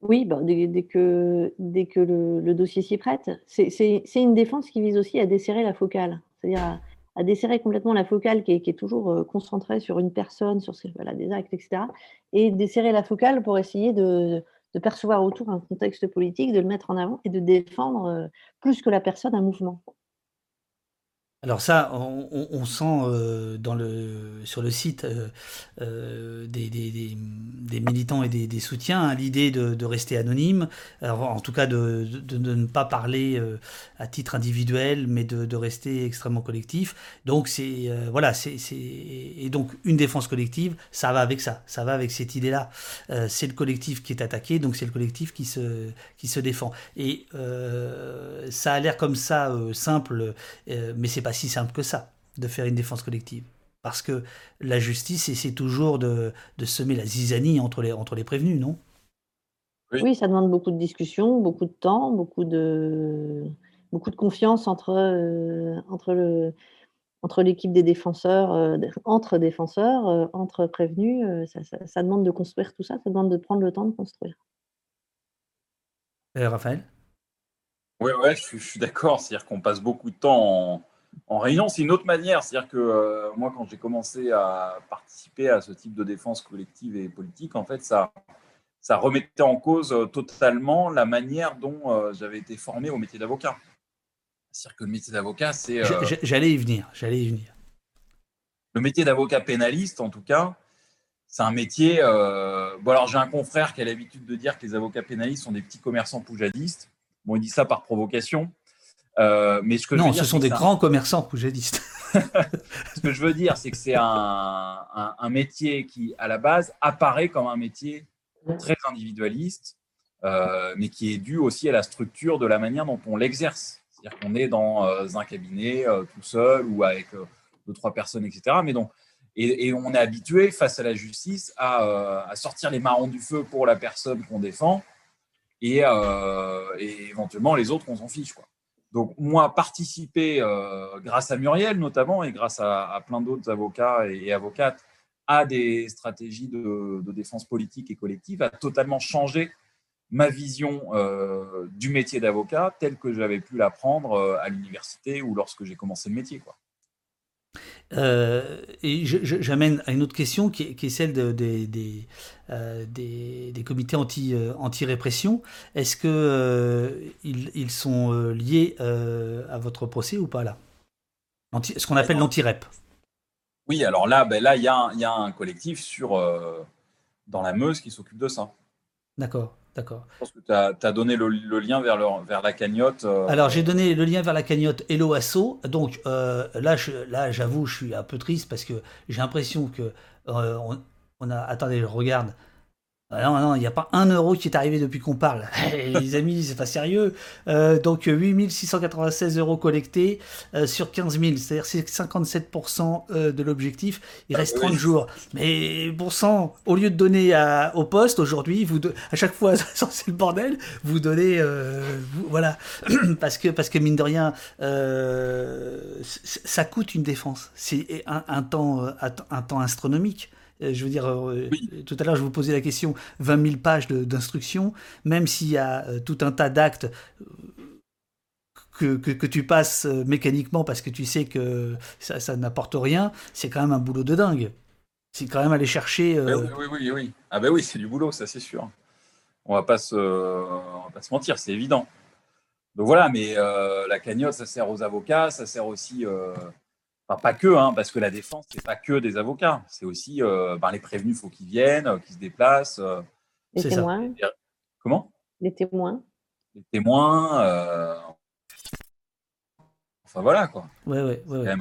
Oui, bah, dès, que, le, dossier s'y prête. C'est une défense qui vise aussi à desserrer la focale, c'est-à-dire à, desserrer complètement la focale qui est, toujours concentrée sur une personne, sur voilà, des actes, etc. Et desserrer la focale pour essayer de, de percevoir autour un contexte politique, de le mettre en avant et de défendre plus que la personne un mouvement. Alors ça, on, sent euh, sur le site euh, euh, des, des, militants et des, soutiens hein, l'idée de, rester anonyme, en tout cas de, ne pas parler à titre individuel, mais de, rester extrêmement collectif. Donc c'est voilà, c'est et donc une défense collective, ça va avec ça, ça va avec cette idée-là. c'est le collectif qui est attaqué, donc c'est le collectif qui se qui se défend. Et ça a l'air comme ça simple, mais c'est pas si simple que ça de faire une défense collective. Parce que la justice c'est toujours de, semer la zizanie entre les, entre les prévenus, non? Oui. ça demande beaucoup de discussions, beaucoup de temps, beaucoup de, beaucoup de confiance entre, euh, entre le, entre l'équipe des défenseurs, euh, entre défenseurs, euh, entre prévenus, ça, demande de construire tout ça, ça demande de prendre le temps de construire. Raphaël? Oui, ouais, je, je suis d'accord. C'est-à-dire qu'on passe beaucoup de temps en, en réunion, c'est une autre manière. C'est-à-dire que euh, moi, quand j'ai commencé à participer à ce type de défense collective et politique, en fait, ça, ça remettait en cause euh, totalement la manière dont euh, j'avais été formé au métier d'avocat. C'est-à-dire que le métier d'avocat, c'est. J'allais y venir. J'allais y venir. Le métier d'avocat pénaliste, en tout cas, c'est un métier. Bon, alors j'ai un confrère qui a l'habitude de dire que les avocats pénalistes sont des petits commerçants poujadistes. Bon, il dit ça par provocation. Euh, mais ce que non, ce sont des grands commerçants poujadistes. ce que je veux dire, c'est que c'est un, un, métier qui, à la base, apparaît comme un métier très individualiste, euh, mais qui est dû aussi à la structure de la manière dont on l'exerce. C'est-à-dire qu'on est dans euh, un cabinet tout seul ou avec deux, trois personnes, etc. Mais donc, et, on est habitué, face à la justice, à, à, sortir les marrons du feu pour la personne qu'on défend et, et éventuellement les autres, on s'en fiche. Quoi. Donc moi, participer, euh, grâce à Muriel notamment, et grâce à, plein d'autres avocats et, avocates, à des stratégies de, défense politique et collective, a totalement changé ma vision euh, du métier d'avocat tel que j'avais pu l'apprendre euh, à l'université ou lorsque j'ai commencé le métier. Euh, et j'amène à une autre question qui est, celle de, des, euh, des, des, comités anti, euh, anti-répression. Est-ce qu'ils ils sont liés à votre procès ou pas là? Ce qu'on appelle l'anti-rep. Oui, alors là, ben là, il y, y, a un collectif sur, dans la Meuse qui s'occupe de ça. D'accord. D'accord. Je pense que tu as, donné le, lien vers, la cagnotte. Euh, Alors, j'ai donné le lien vers la cagnotte Hello Asso. Donc, euh, là, là, j'avoue, je suis un peu triste parce que j'ai l'impression que. Euh, on, a. Attendez, je regarde. Ah non, non, il n'y a pas un euro qui est arrivé depuis qu'on parle. les amis, c'est pas sérieux. Euh, donc 8696 euros collectés euh, sur 15 000, c'est-à-dire c'est 57% euh, de l'objectif. Il ah reste 30 jours. Mais bon sang, au lieu de donner à, au poste aujourd'hui, vous à chaque fois, c'est le bordel, vous donnez, voilà, parce que parce que mine de rien, ça coûte une défense. C'est un, un temps un temps astronomique. Euh, je veux dire, euh, tout à l'heure, je vous posais la question 20 000 pages d'instructions, même s'il y a euh, tout un tas d'actes que, que, tu passes mécaniquement parce que tu sais que ça, ça n'apporte rien, c'est quand même un boulot de dingue. C'est quand même aller chercher. Oui, oui, oui, oui. Ah, ben oui, c'est du boulot, ça, c'est sûr. On va pas se, on va pas se mentir, c'est évident. Donc voilà, mais la cagnotte, ça sert aux avocats, ça sert aussi Enfin, pas que, hein, parce que la défense, c'est pas que des avocats. C'est aussi euh, ben, les prévenus, il faut qu'ils viennent, euh, qu'ils se déplacent. Euh. les témoins. Comment? Les témoins. Les témoins. Enfin voilà quoi. Ouais, ouais, ouais.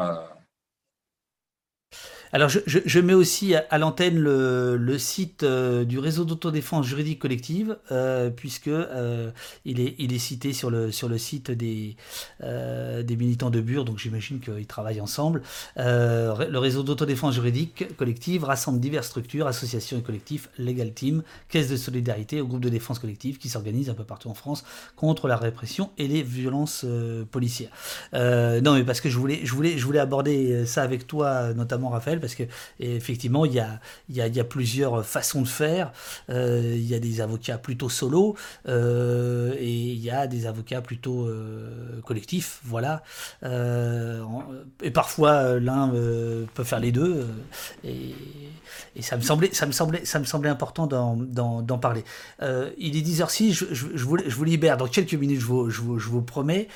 Alors, je, mets aussi à, l'antenne le, site euh, du réseau d'autodéfense juridique collective, euh, puisque euh, il, est, il est cité sur le, sur le site des, des militants de Bure, donc j'imagine qu'ils travaillent ensemble. le réseau d'autodéfense juridique collective rassemble diverses structures, associations et collectifs, Legal Team, caisse de solidarité ou groupe de défense collective qui s'organisent un peu partout en France contre la répression et les violences policières. non, mais parce que je voulais, je, voulais, je voulais aborder ça avec toi, notamment Raphaël, parce que effectivement, il y a, plusieurs façons de faire. Euh, il y a des avocats plutôt solo euh, et il y a des avocats plutôt euh, collectifs, voilà. Et parfois, l'un peut faire les deux. et, ça me semblait, important d'en, parler. Il est 10h06, je, vous, libère dans quelques minutes, je vous, promets.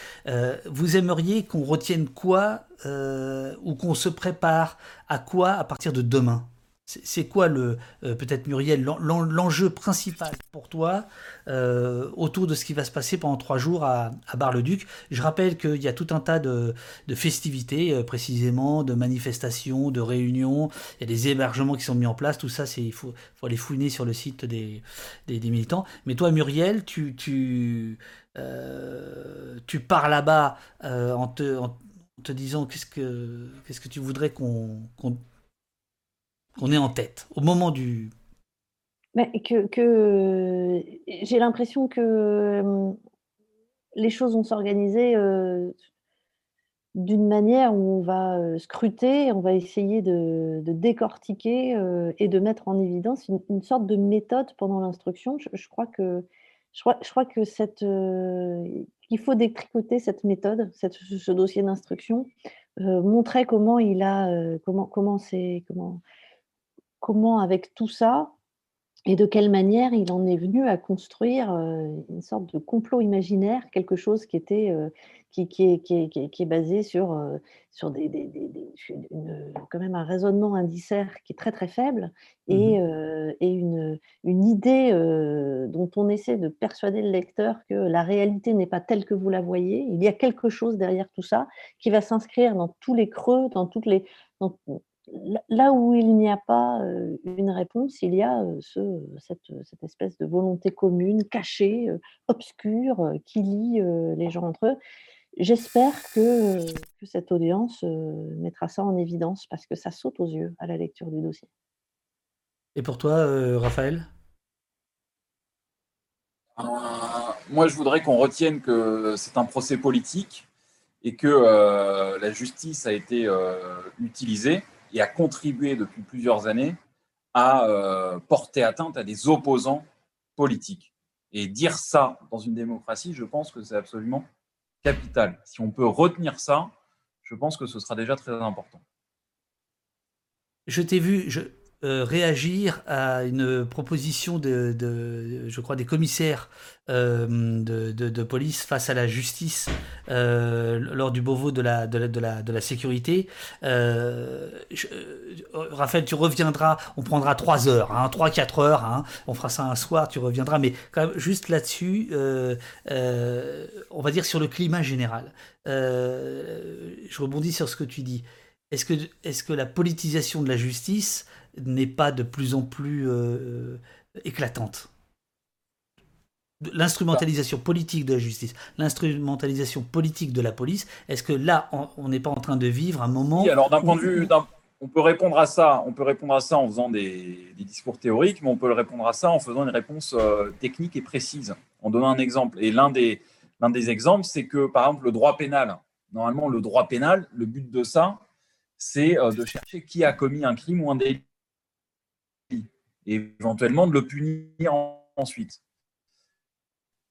Vous aimeriez qu'on retienne quoi euh, ou qu'on se prépare à quoi à partir de demain? C'est quoi le euh, peut-être Muriel l'en- l'en- l'enjeu principal pour toi euh, autour de ce qui va se passer pendant trois jours à, Bar-le-Duc? Je rappelle qu'il y a tout un tas de, festivités précisément, de manifestations, de réunions. Il y a des hébergements qui sont mis en place. Tout ça, c'est il faut, faut aller fouiner sur le site des, des, militants. Mais toi, Muriel, tu tu tu pars là-bas en te en te disant qu'est-ce que qu'est-ce que tu voudrais qu'on qu'on ait en tête au moment du que, que j'ai l'impression que les choses vont s'organiser euh, d'une manière où on va euh, scruter, on va essayer de, de décortiquer euh, et de mettre en évidence une, sorte de méthode pendant l'instruction. Je crois que je crois, que cette, euh, il faut détricoter cette méthode, ce dossier d'instruction, euh, montrer comment il a, euh, comment, comment c'est, comment, comment avec tout ça, et de quelle manière il en est venu à construire une sorte de complot imaginaire, quelque chose qui était qui, qui est, qui, est, qui est- qui est basé sur, euh, sur des, des- une- quand même un raisonnement indiciaire qui est très très faible et, euh, et une, une idée euh, dont on essaie de persuader le lecteur que la réalité n'est pas telle que vous la voyez. Il y a quelque chose derrière tout ça qui va s'inscrire dans tous les creux, dans toutes les dans- là- où il n'y a pas une réponse, il y a ce, cette, cette espèce de volonté commune, cachée, obscure, qui lie les gens entre eux. J'espère que, que cette audience euh, mettra ça en évidence parce que ça saute aux yeux à la lecture du dossier. et pour toi euh, Raphaël? Euh, moi, je voudrais qu'on retienne que c'est un procès politique et que euh, la justice a été euh, utilisée et a contribué depuis plusieurs années à euh, porter atteinte à des opposants politiques. Et dire ça dans une démocratie, je pense que c'est absolument capital. Si on peut retenir ça, je pense que ce sera déjà très important. Je t'ai vu je, euh, réagir à une proposition de, je crois, des commissaires euh, de, police face à la justice euh, lors du Beauvau de la, de la, de la, sécurité. Raphaël, tu reviendras, on prendra 3 heures, hein, 3-4 heures, hein, on fera ça un soir, tu reviendras, mais quand même, juste là-dessus, on va dire sur le climat général. Je rebondis sur ce que tu dis. Est-ce que, est que la politisation de la justice n'est pas de plus en plus euh, éclatante L'instrumentalisation politique de la justice, l'instrumentalisation politique de la police, est-ce que là, on- n'est pas en train de vivre un moment Oui, alors d'un où- point de vue, on peut répondre à ça, on peut répondre à ça en faisant des, des discours théoriques, mais on peut le répondre à ça en faisant une réponse euh, technique et précise, en donnant un exemple. Et l'un des, l'un des exemples, c'est que par exemple le droit pénal. Normalement, le droit pénal, le but de ça, c'est euh, de chercher qui a commis un crime ou un délit, et éventuellement de le punir en- ensuite,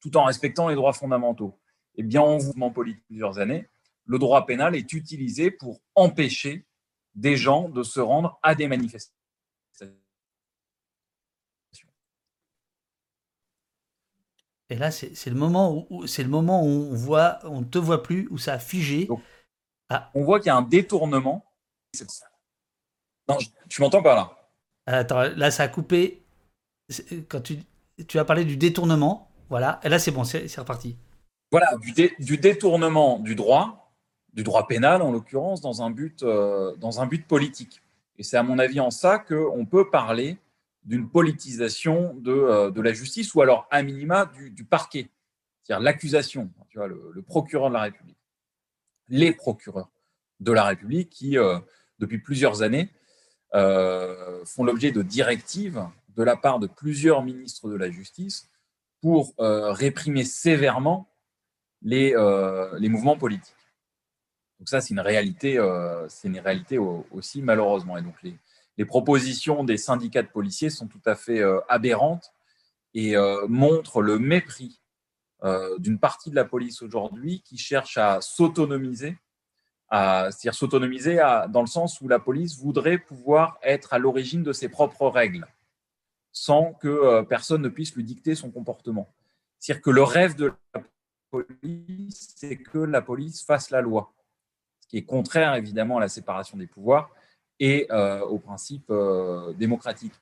tout en respectant les droits fondamentaux. Et bien, en mouvement politique plusieurs années, le droit pénal est utilisé pour empêcher des gens de se rendre à des manifestations. Et là, c'est le moment où, c'est le moment où on voit, on ne te voit plus, où ça a figé. Donc, On voit qu'il y a un détournement. Non, tu m'entends pas là? Attends, là, ça a coupé. Quand tu, as parlé du détournement, voilà. Et là, c'est bon, c'est reparti. Voilà, du, dé- du détournement du droit, du droit pénal en l'occurrence, dans, un but, euh, dans un but politique. Et c'est à mon avis en ça qu'on peut parler d'une politisation de, euh, de la justice ou alors à minima du, du parquet, c'est-à-dire l'accusation, tu vois, le, procureur de la République, les procureurs de la République qui, euh, depuis plusieurs années, font l'objet de directives de la part de plusieurs ministres de la Justice pour euh, réprimer sévèrement les, euh, les mouvements politiques. Donc ça, c'est une réalité, c'est une réalité aussi malheureusement. Et donc les, propositions des syndicats de policiers sont tout à fait aberrantes et montrent le mépris d'une partie de la police aujourd'hui qui cherche à s'autonomiser c'est-à-dire s'autonomiser dans le sens où la police voudrait pouvoir être à l'origine de ses propres règles, sans que euh, personne ne puisse lui dicter son comportement. C'est-à-dire que le rêve de la police, c'est que la police fasse la loi, ce qui est contraire évidemment à la séparation des pouvoirs et euh, au principe euh, démocratique.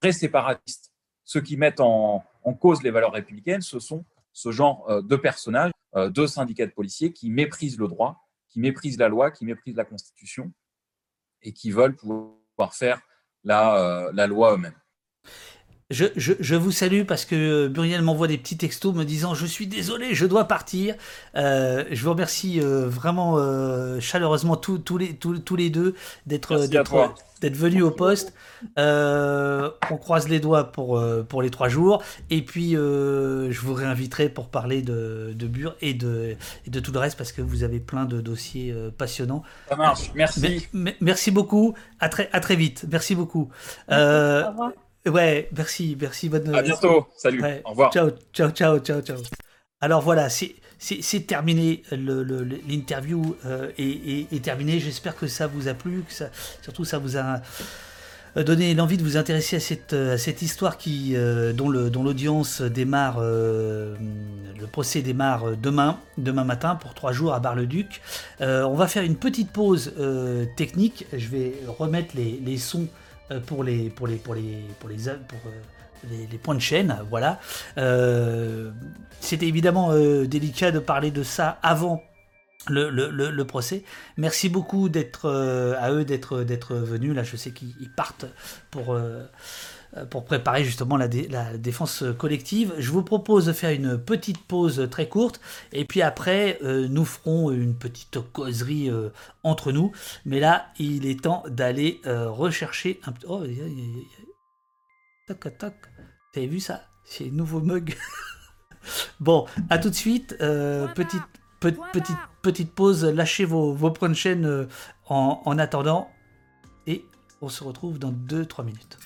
Très séparatistes, ceux qui mettent en, en, cause les valeurs républicaines, ce sont ce genre de personnages, de syndicats de policiers qui méprisent le droit qui méprisent la loi, qui méprisent la Constitution et qui veulent pouvoir faire la, euh, loi eux-mêmes. Je, je, vous salue parce que Muriel m'envoie des petits textos me disant je suis désolé, je dois partir. Euh, je vous remercie euh, vraiment chaleureusement tous, tous, les, tous, tous les deux d'être d'être venus au poste. on croise les doigts pour, pour les trois jours et puis je vous réinviterai pour parler de, de Bure et de, et de tout le reste parce que vous avez plein de dossiers passionnants. Ça marche, merci. merci beaucoup, à très, à très vite, merci beaucoup. au revoir. Ouais, merci, merci. Bonne... À bientôt. Salut. Au revoir. Ciao, ciao, ciao, ciao, ciao. Alors voilà, c'est terminé. L'interview euh, est, est, terminée. J'espère que ça vous a plu, que ça, surtout ça vous a euh, donné l'envie de vous intéresser à cette, à cette histoire qui, euh, dont l'audience démarre, le procès démarre demain, demain matin pour trois jours à Bar-le-Duc. on va faire une petite pause technique. Je vais remettre les, les sons euh, pour les pour les pour les pour les pour euh, les, points de chaîne, voilà. Euh, c'était évidemment délicat de parler de ça avant le, le, le, procès. Merci beaucoup d'être à eux d'être d'être venus. Là, je sais qu'ils partent pour euh, pour préparer justement la, défense collective. Je vous propose de faire une petite pause très courte et puis après euh, nous ferons une petite causerie euh, entre nous. Mais là, il est temps d'aller rechercher un petit... Oh, toc toc. Vous avez vu ça? C'est nouveau mug. bon, à tout de suite. petite, petite, petite pause. Lâchez vos, vos points de chaîne en, en attendant. Et on se retrouve dans 2-3 minutes.